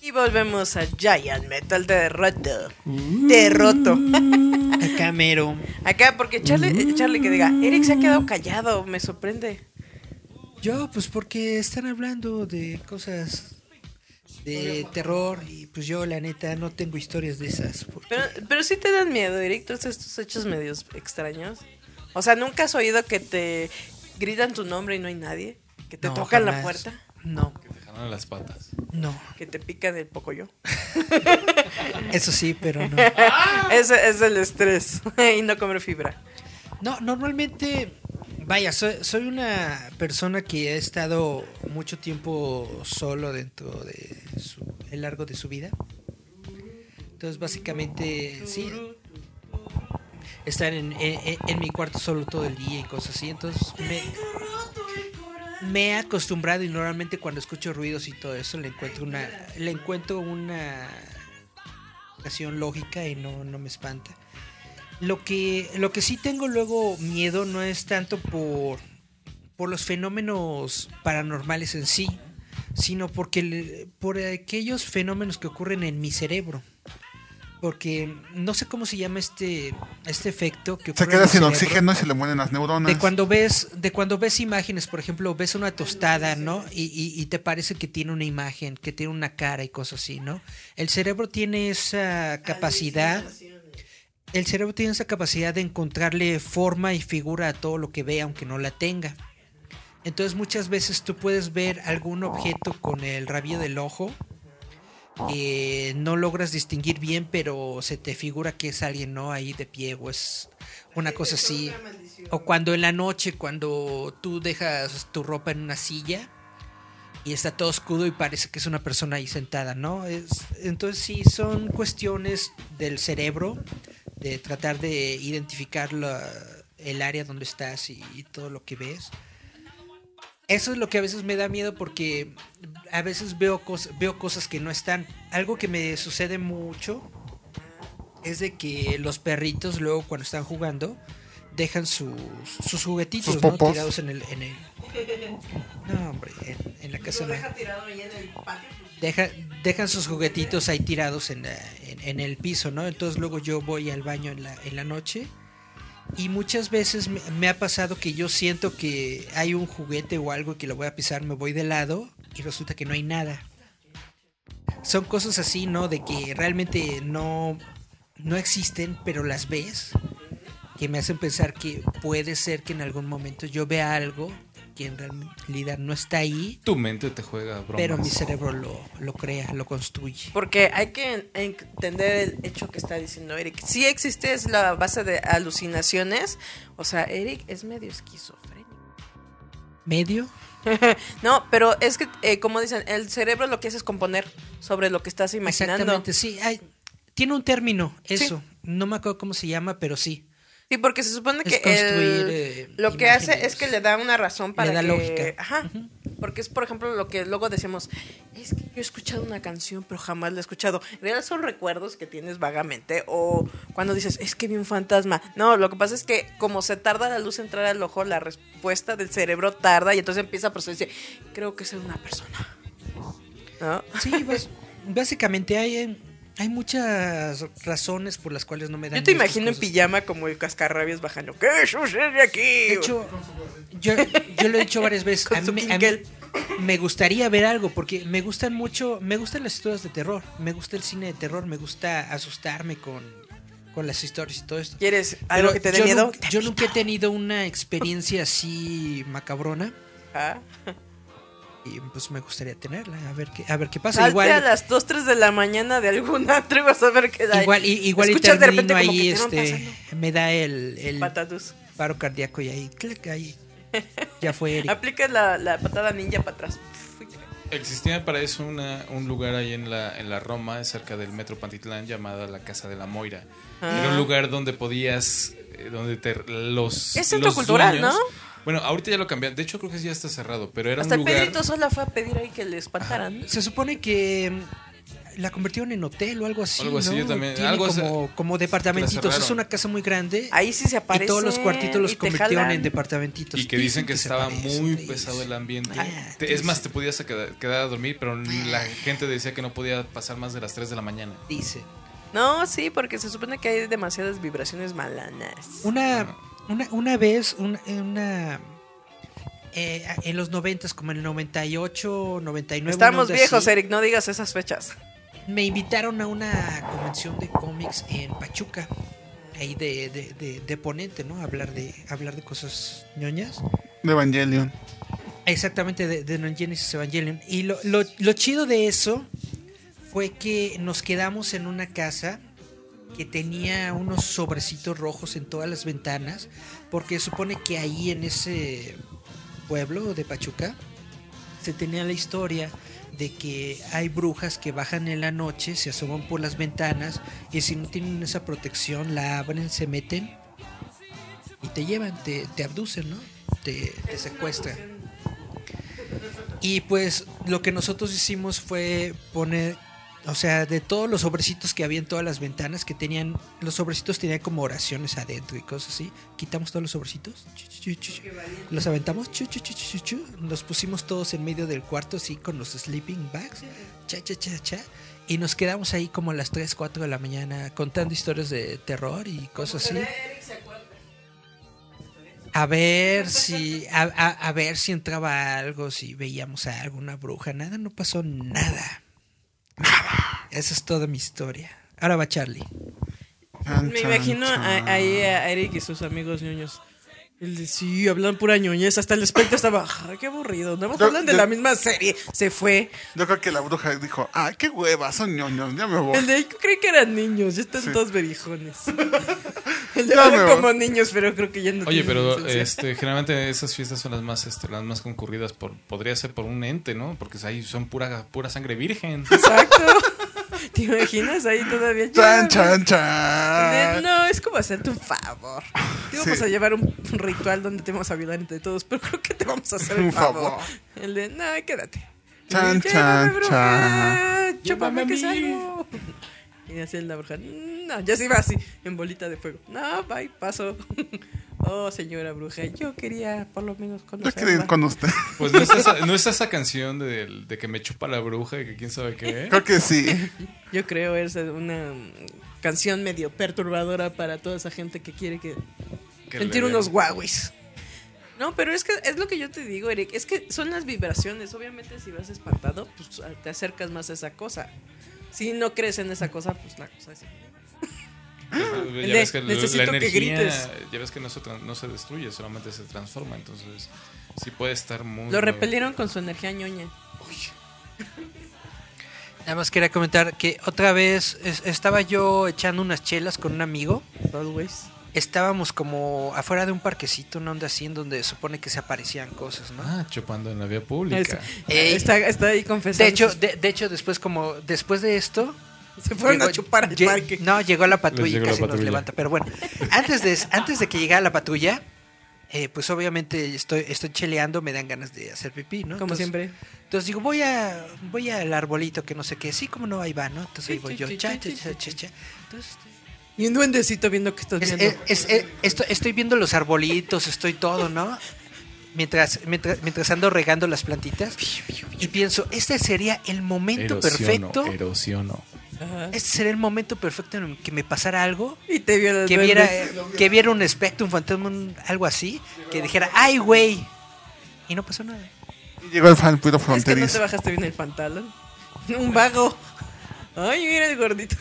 Y volvemos a Giant Metal Derroto. Derroto. Acá mero. Acá, porque Charlie, Charlie que diga, Eric se ha quedado callado, me sorprende. Yo, pues porque están hablando de cosas de terror y pues yo la neta no tengo historias de esas. porque- Pero, pero sí te dan miedo, Eric, todos estos hechos medios extraños. O sea, ¿nunca has oído que te gritan tu nombre y no hay nadie? ¿Que te No, tocan la puerta? No, Que te jalan las patas. no. ¿Que te pican el pocoyo? Eso sí, pero no. Ese es el estrés y no comer fibra. No, normalmente, vaya, soy, soy una persona que ha estado mucho tiempo solo dentro de su, el largo de su vida. Entonces, básicamente, sí, estar en, en- en mi cuarto solo todo el día y cosas así. Entonces, me, me he acostumbrado y normalmente cuando escucho ruidos y todo eso le encuentro una, le encuentro una explicación lógica y no, no me espanta. Lo que, lo que sí tengo luego miedo no es tanto por, por los fenómenos paranormales en sí, sino porque por aquellos fenómenos que ocurren en mi cerebro. Porque no sé cómo se llama este, este efecto que Se queda sin oxígeno y se le mueren las neuronas. De cuando ves, de cuando ves imágenes, por ejemplo, ves una tostada, ¿no? Y, y- y te parece que tiene una imagen, que tiene una cara y cosas así, ¿no? El cerebro tiene esa capacidad. El cerebro tiene esa capacidad de encontrarle forma y figura a todo lo que ve, aunque no la tenga. Entonces muchas veces tú puedes ver algún objeto con el rabillo del ojo que no logras distinguir bien, pero se te figura que es alguien, ¿no? Ahí de pie o es una cosa así. O cuando en la noche, cuando tú dejas tu ropa en una silla y está todo oscuro y parece que es una persona ahí sentada, ¿no? Es, entonces sí, son cuestiones del cerebro, de tratar de identificar la- el área donde estás y, y todo lo que ves. Eso es lo que a veces me da miedo porque a veces veo, cos- veo cosas que no están. Algo que me sucede mucho es de que los perritos luego cuando están jugando dejan sus, sus juguetitos Sus ¿no? popos. tirados en el, en el... No, hombre, en, en la casa no. Deja, dejan sus juguetitos ahí tirados en, la- en, en el piso, ¿no? Entonces luego yo voy al baño en la, en la noche y muchas veces me, ha pasado que yo siento que hay un juguete o algo que lo voy a pisar, me voy de lado y resulta que no hay nada. Son cosas así, ¿no? De que realmente no, no existen, pero las ves, que me hacen pensar que puede ser que en algún momento yo vea algo que en realidad no está ahí, Tu mente te juega bromas. pero mi cerebro lo, lo crea, lo construye. Porque hay que en- entender el hecho que está diciendo Eric. Si existe es la base de alucinaciones. O sea, Eric es medio esquizofrénico. ¿Medio? no, pero es que, eh, como dicen, el cerebro lo que hace es componer sobre lo que estás imaginando. Exactamente, sí. hay- tiene un término, eso. No me acuerdo cómo se llama, pero sí. Sí, porque se supone que el- eh, lo que hace es que le da una razón para da que... lógica. Ajá. Porque es, por ejemplo, lo que luego decimos, es que yo he escuchado una canción, pero jamás la he escuchado. En realidad son recuerdos que tienes vagamente. O cuando dices, es que vi un fantasma. No, lo que pasa es que como se tarda la luz en entrar al ojo, la respuesta del cerebro tarda y entonces empieza a procesar creo que es una persona. ¿No? Sí, bas- básicamente hay, hay muchas razones por las cuales no me dan Yo te imagino en pijama como el cascarrabias bajando. ¿Qué sucede aquí? De hecho, yo, yo lo he dicho varias veces. Con A su mí, a mí Kinkel. me gustaría ver algo porque me gustan mucho, me gustan las historias de terror, me gusta el cine de terror, me gusta asustarme con, con las historias y todo esto. ¿Quieres algo Pero que te dé miedo? nunca- yo nunca he tenido una experiencia así macabrona Ah. Y pues me gustaría tenerla, a ver qué, a ver qué pasa. Salte igual a las 2, 3 de la mañana de algún antro y vas a ver qué da. igual, y- igual y Escuchas de repente termino como ahí que este me da el, el patatus. paro cardíaco y ahí, clic, ahí. Ya fue Eric. Aplicas la, la patada ninja para atrás. Existía para eso una- un lugar ahí en la, en la Roma, cerca del metro Pantitlán, llamada la Casa de la Moira. Ah. Era un lugar donde podías, eh, donde te, los... Es centro los cultural, dueños- ¿no? Bueno, ahorita ya lo cambiaron. De hecho, creo que ya está cerrado, pero era Hasta un el lugar... Pedrito sola fue a pedir ahí que le espantaran. Se supone que mm, la convirtieron en hotel o algo así. Algo así, ¿no? yo también- Tiene algo así- como, como departamentitos. Es una casa muy grande. Ahí sí se aparece. y todos los cuartitos los convirtieron jalan. en departamentitos. Y que dicen que estaba aparecen, muy pesado el ambiente. Ah, Te- es más, te podías quedar, quedar a dormir, pero la gente decía que no podía pasar más de las 3 de la mañana. Dice. No, sí, porque se supone que hay demasiadas vibraciones malanas. Una, una, una vez, una, una eh, en los noventas, como en el 98, 99. Estamos viejos, así, Eric, no digas esas fechas. Me invitaron a una convención de cómics en Pachuca. Ahí de, de, de, de ponente, ¿no? Hablar de, hablar de cosas ñoñas. De Evangelion. Exactamente, de, de Non Genesis Evangelion. Y lo, lo, lo chido de eso fue que nos quedamos en una casa que tenía unos sobrecitos rojos en todas las ventanas, porque supone que ahí en ese pueblo de Pachuca se tenía la historia de que hay brujas que bajan en la noche, se asoman por las ventanas y si no tienen esa protección la abren, se meten y te llevan, te, te abducen, ¿no? Te, te secuestran. Y pues lo que nosotros hicimos fue poner, o sea, de todos los sobrecitos que había en todas las ventanas, que tenían, los sobrecitos tenían como oraciones adentro y cosas así, quitamos todos los sobrecitos, los aventamos, los pusimos todos en medio del cuarto así con los sleeping bags, cha, cha, cha, cha, y nos quedamos ahí como a las 3, 4 de la mañana contando historias de terror y cosas así. A ver si a, a- a ver si entraba algo, si veíamos a alguna bruja, nada, no pasó nada. Nada. Esa es toda mi historia. Ahora va Charlie. Chan, Me chan, imagino chan. a- ahí a Eric y sus amigos ñoños. El de, sí, hablan pura ñoñez. Hasta el espectro estaba, "Ay, qué aburrido. No Yo- hablan de yo- la misma serie. Se fue. Yo creo que la bruja dijo, ay, qué hueva, son ñoños, ya me voy. El de, yo creí que eran niños. Ya están todos berijones. El de, como niños, pero creo que ya no Oye, pero este, generalmente esas fiestas son las más, este, las más concurridas por, podría ser por un ente, ¿no? Porque ahí son pura, pura sangre virgen. Exacto. ¿Te imaginas ahí todavía? Chan, chan, De, chan. no, es como hacerte un favor. Te vamos Sí. a llevar un, ritual donde te vamos a violar entre todos, pero creo que te vamos a hacer Un favor. favor. El de, no, quédate. Chan, Llévame, chan, bruja, chan. Chúpame que salgo. Y así la bruja, no, ya se iba así, en bolita de fuego. No, bye, paso. Oh, señora bruja, yo quería por lo menos Yo conocerla. con usted. Pues no es esa, no es esa canción de, de que me chupa la bruja y que quién sabe qué. Creo que sí. Yo creo es una canción medio perturbadora para toda esa gente que quiere que Que sentir unos guauis. No, pero es que es lo que yo te digo, Eric. Es que son las vibraciones. Obviamente, si vas espantado, pues te acercas más a esa cosa. Si no crees en esa cosa, pues la cosa es. Ya ves que la- necesito la que energía, grites. ya ves que no se, no se destruye, solamente se transforma. Entonces, sí puede estar muy. Lo repelieron con su energía ñoña. Nada más quería comentar que otra vez es- estaba yo echando unas chelas con un amigo. Always. Estábamos como afuera de un parquecito, una onda así en donde supone que se aparecían cosas, ¿no? Ah, chupando en la vía pública. Es- Ey. está, está ahí confesando. De hecho, de hecho después como después de esto se fueron a llegó- chupar al parque. No, llegó la patrulla y casi nos patrulla. levanta. Pero bueno, antes de, antes de que llegara la patrulla, eh, pues obviamente estoy, estoy cheleando, me dan ganas de hacer pipí, ¿no? Como Entonces- siempre. Entonces digo, voy a voy al arbolito que no sé qué, sí, como no, ahí va, ¿no? Entonces ahí voy yo, cha, cha, cha, cha, cha. Entonces, Y un duendecito viendo que estás es- viendo. es- es- es- esto- estoy viendo los arbolitos, estoy todo, ¿no? Mientras, mientras, mientras ando regando las plantitas y pienso, este sería el momento Erosiono, perfecto. erosiono. Ajá. Este sería el momento perfecto en el que me pasara algo Y te el que viera, que viera un espectro, un fantasma, un- algo así, que dijera, ¡ay, güey! Y no pasó nada. Y llegó el fan puro Es que no te fronterizo. bajaste bien el pantalón. Un vago. Ay, mira el gordito.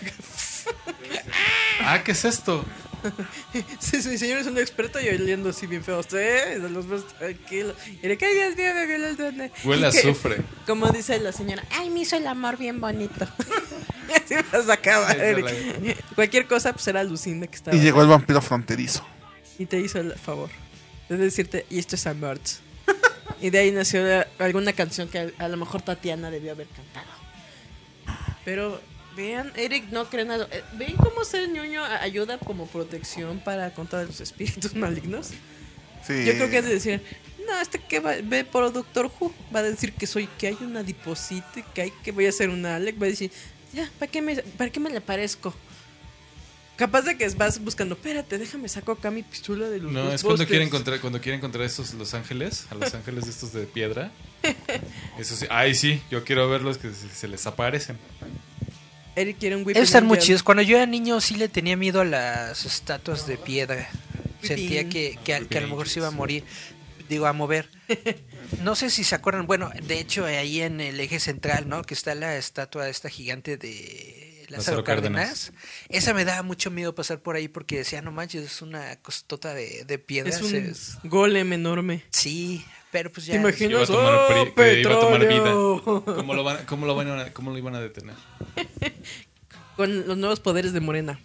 Ah, ¿qué es esto? Sí, sí, señor es un experto y oliendo así bien feo. Usted de los más tranquilos. Y de que, ay, Dios mío, me violó el duende. Huele a azufre. Como dice la señora, Ay, me hizo el amor bien bonito. así vas a acabar, Eric. Cualquier cosa, pues era Lucinda que estaba. Y llegó el vampiro fronterizo. Y te hizo el favor de decirte, y esto es amor. y de ahí nació alguna canción que a, a lo mejor Tatiana debió haber cantado. Pero vean, Eric no cree nada. Eh, ¿Ven cómo ser ñoño ayuda como protección para contra los espíritus malignos? Sí. Yo creo que es de decir, no, este que va, ve por Doctor Who va a decir que soy, que hay una adiposita, que hay que voy a hacer una Alec, va a decir, ya, ¿para qué me, para qué me le parezco? Capaz de que vas buscando, espérate, déjame saco acá mi pistola de los No, es cuando Ghostbusters". quiere encontrar, cuando quiere encontrar estos los ángeles, a los ángeles de estos de piedra. Eso sí, ay sí, yo quiero verlos que se, se les aparecen. Eric quiere un estar muy chidos. Cuando yo era niño sí le tenía miedo a las estatuas de piedra. Sentía que, que, a- que a lo mejor se iba a morir. Digo, a mover. No sé si se acuerdan. Bueno, de hecho, ahí en el eje central, ¿no? Que está la estatua esta gigante de Lázaro Lázaro Cárdenas. Esa me daba mucho miedo pasar por ahí porque decía, no manches, es una costota de, de piedra. Es un se- golem enorme. Sí, pero pues ya. ¿Te imaginas? Iba a tomar, ¡Oh, que iba a tomar vida. ¿Cómo lo, van, cómo, lo van a, ¿Cómo lo iban a detener? Con los nuevos poderes de Morena.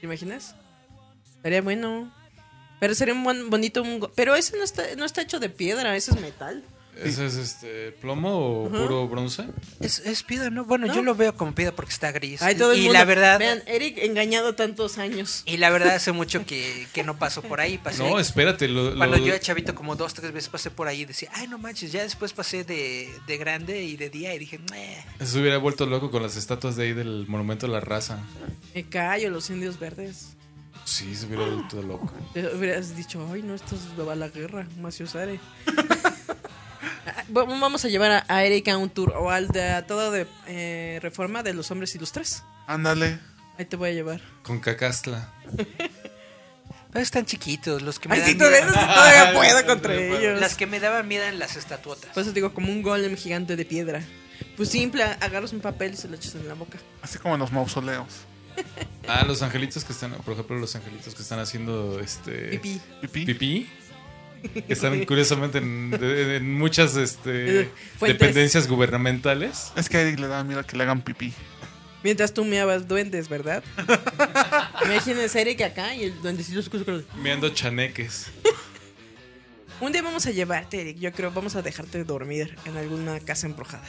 ¿Te imaginas? Estaría bueno. Pero sería un buen- bonito. un go- pero ese no está, no está hecho de piedra, ese es metal. ¿Ese es este plomo o puro bronce? Es, es piedra, ¿no? Bueno, ¿No? yo lo veo como piedra porque está gris. Ay, todo y mundo- la verdad. Vean, Eric engañado tantos años. Y la verdad hace mucho que, que no paso por ahí. Pasé No, espérate. Lo, Cuando lo- yo era chavito como dos, tres veces pasé por ahí y decía, ay no manches, ya después pasé de, de grande y de día y dije, "Meh". se hubiera vuelto loco con las estatuas de ahí del monumento a la raza. Me callo, los indios verdes. Sí, se hubiera vuelto loco. Te hubieras dicho, ay, no, esto es va a la guerra, Maciosare. Ah, Va- Vamos a llevar a, a Eric a un tour o al de a todo de eh, reforma de los hombres ilustres. Ándale. Ahí te voy a llevar. Con Cacastla. Pero están chiquitos, los que me Ay, dan todavía, miedo. todavía puedo contra ellos. Las que me daban miedo eran las estatuotas. Por eso digo, como un golem gigante de piedra. Pues simple, agarras un papel y se lo echas en la boca. Así como en los mausoleos. Ah, los angelitos que están, por ejemplo, los angelitos que están haciendo este Pipí. Pipí. pipí, están curiosamente en, de- en muchas este, fuentes. dependencias gubernamentales. Es que a Eric le da miedo que le hagan pipí. Mientras tú meabas duendes, ¿verdad? Imagínense a Eric acá y el duendecillo se con- Meando chaneques. Un día vamos a llevarte, Eric. Yo creo vamos a dejarte dormir en alguna casa embrujada.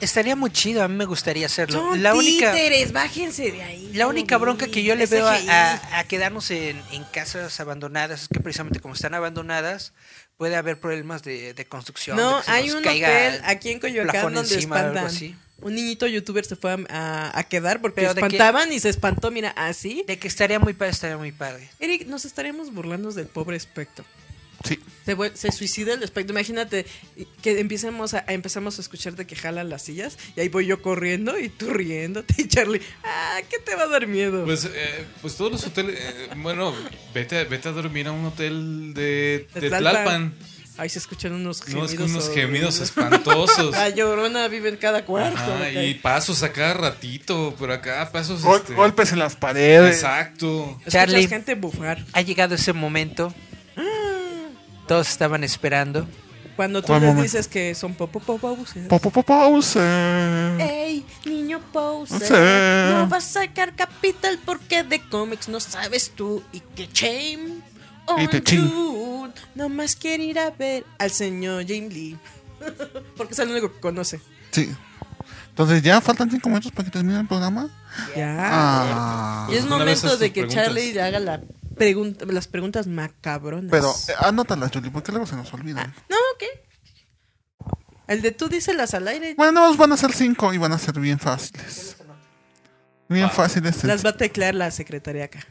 Estaría muy chido, a mí me gustaría hacerlo. Son la única títeres, bájense de ahí. la única bronca que yo le veo a, GI. a- a quedarnos en, en casas abandonadas es que precisamente como están abandonadas puede haber problemas de, de construcción. No, hay un hotel aquí en Coyoacán donde espantan. Un niñito youtuber se fue a, quedar porque Pero que- espantaban y se espantó, mira, así. De que estaría muy padre, estaría muy padre. Eric, nos estaríamos burlando del pobre espectro. Sí. Se, suicida el espectro. Imagínate que empecemos a, a- empezamos a escucharte que jalan las sillas y ahí voy yo corriendo y tú riéndote y Charlie, ah, ¿qué te va a dar miedo? Pues, eh, pues todos los hoteles, eh, bueno, vete, a- vete a dormir a un hotel de, De de Tlalpan. Tlalpan. Ahí se escuchan unos No, gemidos. es que unos gemidos espantosos. La llorona vive en cada cuarto. Ajá, y pasos a cada ratito, pero acá pasos. Gol- este, Golpes en las paredes. Exacto. Escuchas Charlie. gente bufar. Ha llegado ese momento. Todos estaban esperando. Cuando tú ¿Cuál les momento? dices que son popo popo buses. Po, po, po, pause. Ey, niño Bowser, Sí. no vas a sacar Capital porque de cómics no sabes tú y que shame Y on te chin. you. Nomás quiere ir a ver al señor James Lee. Porque es el único que conoce. Sí. Entonces ya faltan cinco minutos para que termine el programa. Ya. Ah. y es momento de que preguntas. Charlie haga la pregunta, las preguntas macabronas. Pero eh, anótalas, Julie, porque luego se nos olvidan. No, ¿qué? El de tú díselas al aire. Bueno, van a ser cinco y van a ser bien fáciles. Bien Ah. fáciles. Las va a teclear la secretaria acá.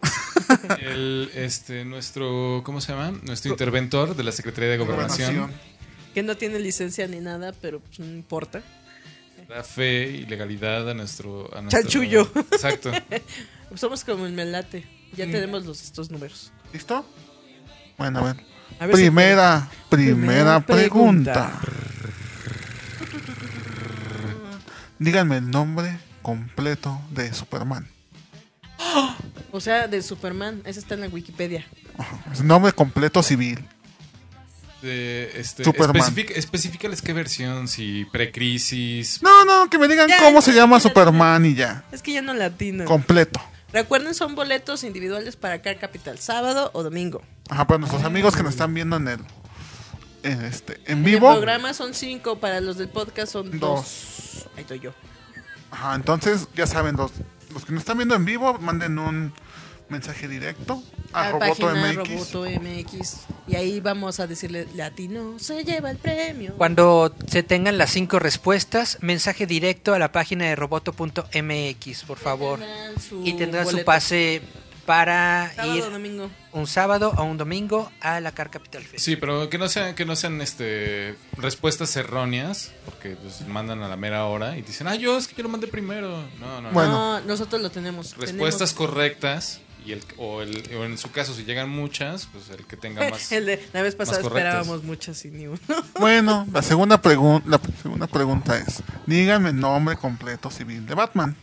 El, este, nuestro, ¿cómo se llama? Nuestro interventor de la Secretaría de Gobernación. Que no tiene licencia ni nada, pero pues, no importa. Da fe y legalidad a nuestro. A nuestro- Chanchullo. Exacto. Somos como el melate. Ya tenemos los, estos números. ¿Listo? Bueno, a ver. A ver si- primera, primera, pregunta. Díganme el nombre completo de Superman. O sea, de Superman. Ese está en la Wikipedia. Es nombre completo civil. De, este, Superman. especific- específicales qué versión, si precrisis. No, no, que me digan Ya, cómo se llama Superman y ya. Es que ya no latino. Completo. Recuerden, son boletos individuales para Car Capital, sábado o domingo. Ajá, para nuestros amigos que nos están viendo en el. En, este, en En vivo. el programa son cinco, para los del podcast son dos. Dos. Ahí estoy yo. Ajá, entonces ya saben, los, los que nos están viendo en vivo, manden un mensaje directo a a Roboto página MX. Roboto MX. Y ahí vamos a decirle, Latino se lleva el premio. Cuando se tengan las cinco respuestas, mensaje directo a la página de roboto.mx, por favor. Tendrán su Y tendrán su pase para Sábado, ir domingo. un sábado o un domingo a la Car Capital Fest. Sí, pero que no sean, que no sean este respuestas erróneas, porque pues mandan a la mera hora y dicen, ah, yo es que yo lo mandé primero. No, no, no. Bueno. No, nosotros lo tenemos. Respuestas Tenemos- correctas y el, o, el, o en su caso si llegan muchas, pues el que tenga más. El de la vez pasada esperábamos muchas y ni uno. Bueno, la segunda, pregun- la segunda pregunta es, díganme el nombre completo civil de Batman.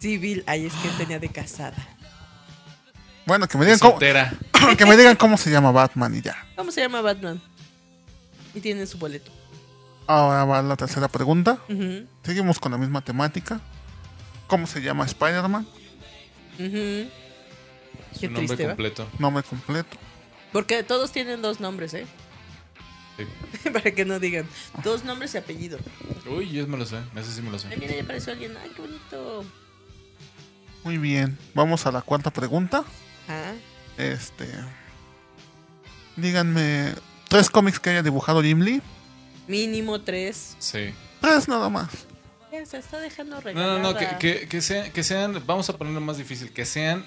Civil, ay, es que tenía de casada. Bueno, que me digan cómo, que me digan cómo se llama Batman y ya. ¿Cómo se llama Batman? Y tiene su boleto. Ahora va la tercera pregunta. Seguimos con la misma temática. ¿Cómo se llama Spider-Man? Su Qué nombre triste, ¿va? completo. Nombre completo. Porque todos tienen dos nombres, ¿eh? Sí. Para que no digan. Dos nombres y apellido. Uy, yo me lo sé, ese sí me lo Ay, sé. mira, ya apareció alguien. Ay, qué bonito. Muy bien. Vamos a la cuarta pregunta. Ah, Este. Díganme tres cómics que haya dibujado Jim Lee. mínimo tres. Sí. Tres nada más. Se está dejando No, regalada. no, no, que, que, que, sean, que sean, vamos a ponerlo más difícil, que sean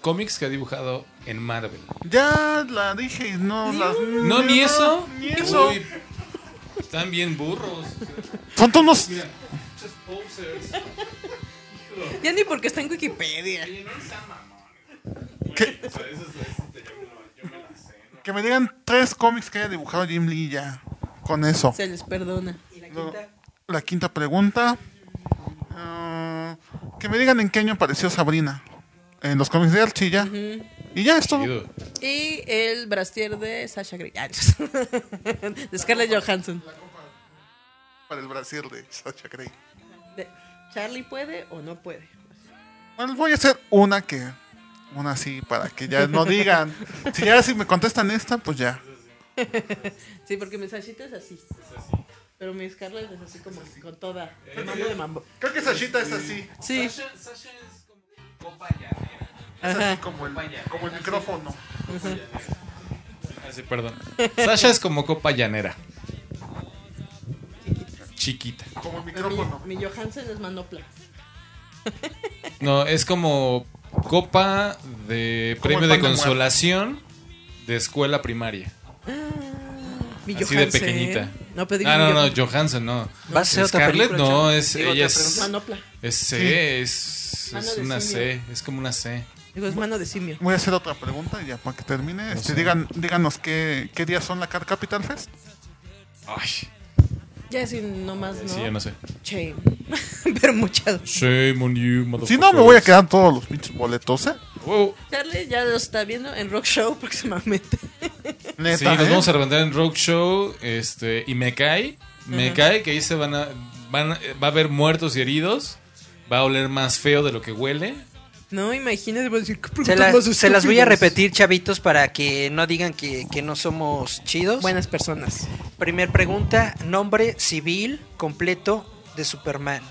cómics que ha dibujado en Marvel. Ya la dije y no las. No, ni eso. Ni eso. Uy, están bien burros. Son todos unos. Mira, muchos posers. Ya ni porque está en Wikipedia. Que, que me digan tres cómics que haya dibujado Jim Lee ya. Con eso. Se les perdona. Luego, La quinta pregunta. ah, que me digan en qué año apareció Sabrina. En los cómics de Archie ya. Y ya es todo. Chido. Y el brastier de Sasha Grey. Ah, de Scarlett Johansson. Para el Brasil de Sacha Grey. De- ¿Charlie puede o no puede? Bueno, voy a hacer una que. Una así, para que ya no digan. Si ya si me contestan esta, pues ya. Sí, porque mi Sashita es así. Pero mi Scarlett es así como con toda. el mambo de mambo. Creo que Sashita es así. Sí. es como copa Es Ajá. así como el, como el micrófono. Ah, sí, perdón. Sasha es como copa llanera. Chiquita. Como el micrófono. mi, mi Johansen es manopla. No, es como copa de Como premio el de pan de consolación de escuela primaria. Mi Así de Johansen. pequeñita. No, pero digo Ah, mi no, no, Johansen. Johansson no. ¿Va a ser otra Scarlett película, no, chavo? es, Digo, ella otra es, pregunta. Manopla. es es, Mano es una simio. C, es como una C. Digo, es mano de simio. Voy a hacer otra pregunta ya para que termine. Este, digan, díganos qué, qué días son la Car Capital Fest. Ay, Ya si nomás no. sí, ya no sé. Shame. pero muchas. Shame on you, motherfuckers. Si no, me voy a quedar todos los pinches boletos, ¿eh? Wow. Charlie ya lo está viendo en Rock Show próximamente. Neta, Sí, nos vamos a reventar en Rock Show, este, y me cae, me cae que ahí se van a, van a- va a haber muertos y heridos, va a oler más feo de lo que huele. No, imagínate, voy a decir, ¿qué Se, preguntas la- más se las voy a repetir, chavitos, para que no digan que, que no somos chidos. Buenas personas. Primer pregunta, nombre civil completo de Superman.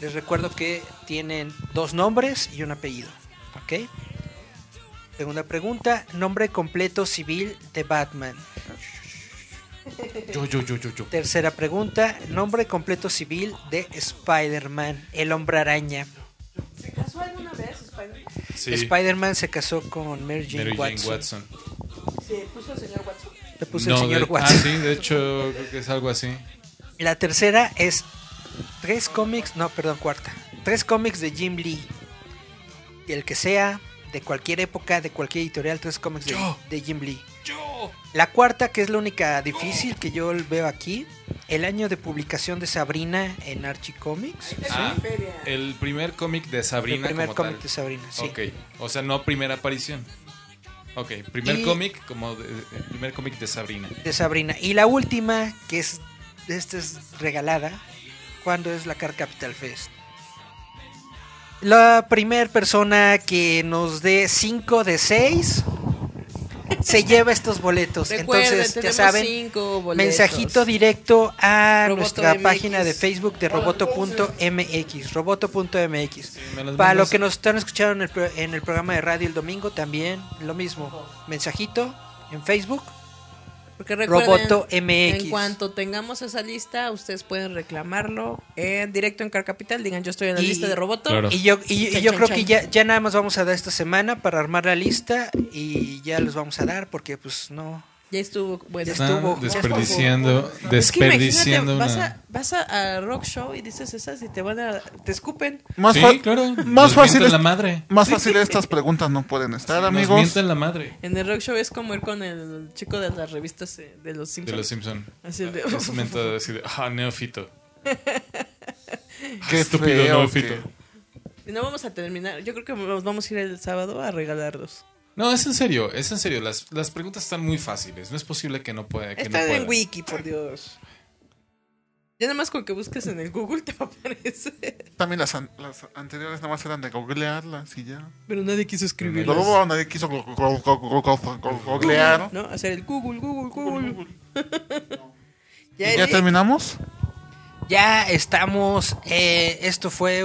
Les recuerdo que tienen dos nombres y un apellido. ¿Ok? Segunda pregunta, nombre completo civil de Batman. Yo, yo, yo, yo, yo. Tercera pregunta, nombre completo civil de Spider-Man, el hombre araña. ¿Se casó alguna vez, Spider? Sí, Spider-Man se casó con Mary Jane, Mary Jane Watson. Watson. ¿Se puso el señor Watson? Le puso No, el señor de- Watson. Ah, sí, de hecho, creo que es algo así. La tercera es tres cómics, no, perdón, cuarta. Tres cómics de Jim Lee. El que sea, de cualquier época, de cualquier editorial, tres cómics de Jim Lee. Yo. La cuarta, que es la única difícil que yo veo aquí, el año de publicación de Sabrina en Archie Comics. Ah, el primer cómic de Sabrina el primer cómic de Sabrina, sí. Ok, o sea, no primera aparición. Ok, primer cómic como de- el primer cómic de Sabrina. De Sabrina. Y la última, que es, esta es regalada, cuando es la Car Capital Fest. La primera persona que nos dé 5 de 6 se lleva estos boletos. Recuerden, Entonces, ya saben, cinco boletos. mensajito directo a Roboto nuestra MX. página de Facebook de roboto.mx, roboto.mx. los Para los que nos están escuchando en el, en el programa de radio el domingo, también lo mismo. Mensajito en Facebook. Porque recuerden, Roboto MX. En cuanto tengamos esa lista, ustedes pueden reclamarlo en directo en Car Capital. Digan, yo estoy en la Y- lista de Roboto. Claro. Y yo, y, Chan, yo chan, creo chan. que ya, ya nada más vamos a dar esta semana para armar la lista y ya los vamos a dar porque pues no. Ya estuvo, bueno, Están estuvo. desperdiciando, Es que desperdiciando imagínate, una... vas, a, vas a, rock show y dices esas y te van a, te escupen. Más, Sí, claro, más fácil. es- la madre. Más fácil estas preguntas no pueden estar, Nos amigos. mienten la madre En el rock show es como ir con el chico de las revistas eh, de los de Simpsons. los Simpson. Así de- Es mentado así de, ah, neofito. Qué Estúpido feo neófito. que- Y no vamos a terminar. Yo creo que nos vamos a ir el sábado a regalarlos. No, es en serio, es en serio. Las, las preguntas están muy fáciles. No es posible que no pueda. Que no Están en pueda. Wiki, por Dios. Ya nada más con que busques en el Google te va a aparecer. También las, an- las anteriores nada más eran de googlearlas y ya. Pero nadie quiso escribirlas. Luego nadie quiso go- go- go- go- go- go- go- googlear. ¿No? Hacer el Google, Google, Google. ¿Y ¿Ya terminamos? Ya estamos. eh, esto fue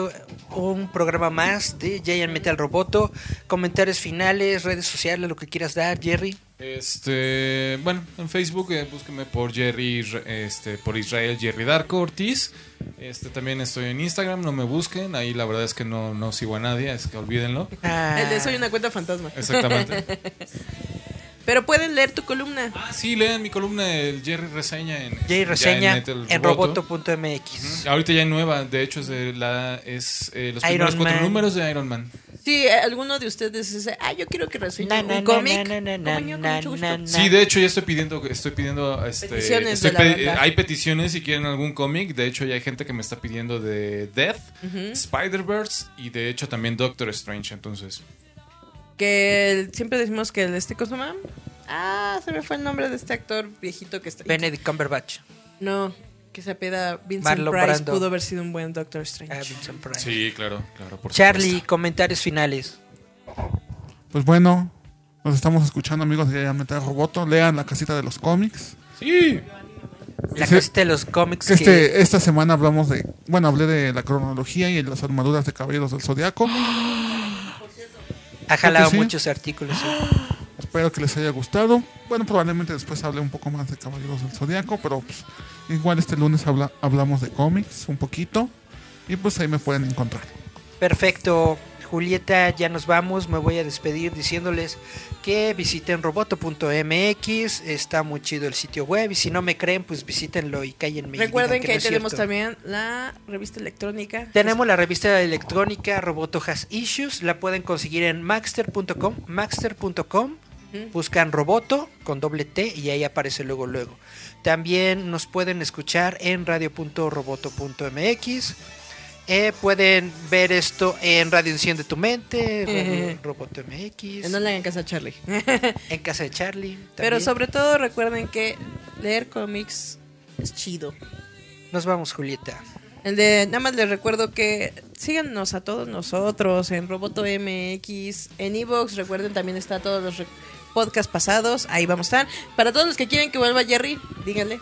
un programa más de Giant Metal Roboto. Comentarios finales, redes sociales, lo que quieras dar, Jerry. Este, bueno, en Facebook eh, búsqueme por Jerry, este, por Israel Jerry Darko Ortiz. Este, también estoy en Instagram, no me busquen. Ahí la verdad es que no, no sigo a nadie, es que olvídenlo. Ah, El de soy una cuenta fantasma. Exactamente. Pero pueden leer tu columna. Ah, sí, lean mi columna, el Jerry Reseña en, Jerry reseña en Roboto. roboto.mx. Ahorita ya hay nueva, de hecho es de la es eh, los Iron primeros cuatro números de Iron Man. Si eh, alguno de ustedes dice, ah, yo quiero que reseñe un cómic. Sí, de hecho ya estoy pidiendo, estoy pidiendo, este, Peticiones estoy de la pe- banda. hay peticiones si quieren algún cómic. De hecho ya hay gente que me está pidiendo de Death, Spider-Verse y de hecho también Doctor Strange. Entonces, Que el- siempre decimos que el este ¿cómo se llama? Ah, se me fue el nombre de este actor viejito que está. Benedict Cumberbatch. No, que se apela Vincent Price Brando. pudo haber sido un buen Doctor Strange. Ah, Vincent Price. sí, claro, claro. Por Charlie, supuesto. comentarios finales. Pues bueno, nos estamos escuchando, amigos de Metal Roboto. Lean la casita de los cómics. Sí. La Sí. casita de los cómics que Este, esta semana hablamos de. Bueno, hablé de la cronología y las armaduras de caballeros del zodiaco. ha jalado sí. muchos artículos. sí. Espero que les haya gustado. Bueno, probablemente después hable un poco más de caballeros del zodiaco, pero pues, igual este lunes habla- hablamos de cómics un poquito. Y pues ahí me pueden encontrar. Perfecto. Julieta, ya nos vamos. Me voy a despedir diciéndoles que visiten roboto.mx. Está muy chido el sitio web. Y si no me creen, pues visítenlo y cállenme. y Recuerden digan que, no ahí es tenemos cierto. también la revista electrónica. Tenemos la revista electrónica Roboto Has Issues. La pueden conseguir en maxter.com. Maxter.com. Buscan Roboto con doble T y ahí aparece luego luego. También nos pueden escuchar en radio.roboto.mx. Eh, pueden ver esto en Radio Enciende tu Mente, Radio. Roboto MX, No le hagan caso a Charlie. en Casa de Charlie. Pero sobre todo recuerden que leer cómics es chido. Nos vamos, Julieta. El de, nada más les recuerdo que síganos a todos nosotros en Roboto MX, en Evox, recuerden también está todos los podcasts pasados, ahí vamos a estar. Para todos los que quieren que vuelva Jerry, díganle,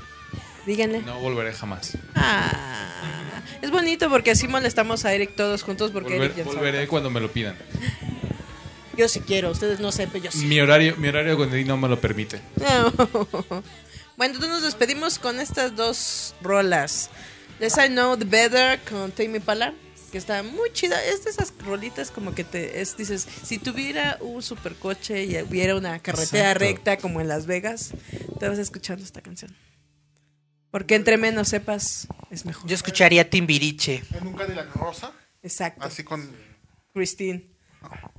díganle. No volveré jamás. Ah, es bonito porque así molestamos a Eric todos juntos porque Volver- Eric volveré sabe. cuando me lo pidan. Yo sí quiero, ustedes no sepan, yo sí. Mi horario, mi horario cuando no me lo permite. No. Bueno, entonces nos despedimos con estas dos rolas. Less I Know The Better con Tame Impala, que está muy chida. Es de esas rolitas como que te es, dices, si tuviera un supercoche y hubiera una carretera Exacto. recta como en Las Vegas, te vas escuchando esta canción. Porque entre menos sepas, es mejor. Yo escucharía Timbiriche. En un Cadillac rosa, Exacto. así con. Christine.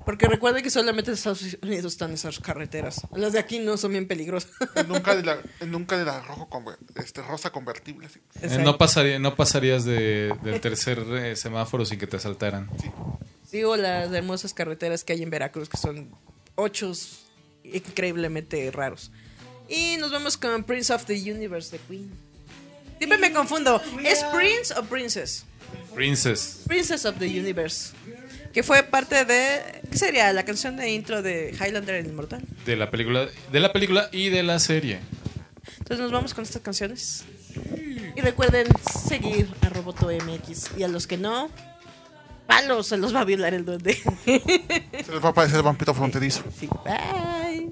Porque recuerden que solamente en Estados Unidos están esas carreteras. Las de aquí no son bien peligrosas. En un Cadillac, en un Cadillac rojo conver- este, rosa convertible. sí. Eh, no, pasaría, no pasarías de, del tercer eh, semáforo sin que te asaltaran. Sí, o las hermosas carreteras que hay en Veracruz, que son ochos increíblemente raros. Y nos vamos con Prince of the Universe de Queen. Siempre me confundo. ¿Es Prince o Princess? Princess. Princess of the Universe. Que fue parte de. ¿Qué sería? La canción de intro de Highlander el Inmortal. De la película, de la película y de la serie. Entonces nos vamos con estas canciones. Y recuerden seguir a Roboto MX. Y a los que no, palos se los va a violar el duende. Se les va a aparecer el vampiro fronterizo. Sí, bye.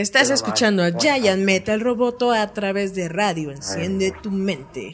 Estás escuchando a Giant Metal Roboto a través de radio. Enciende tu mente.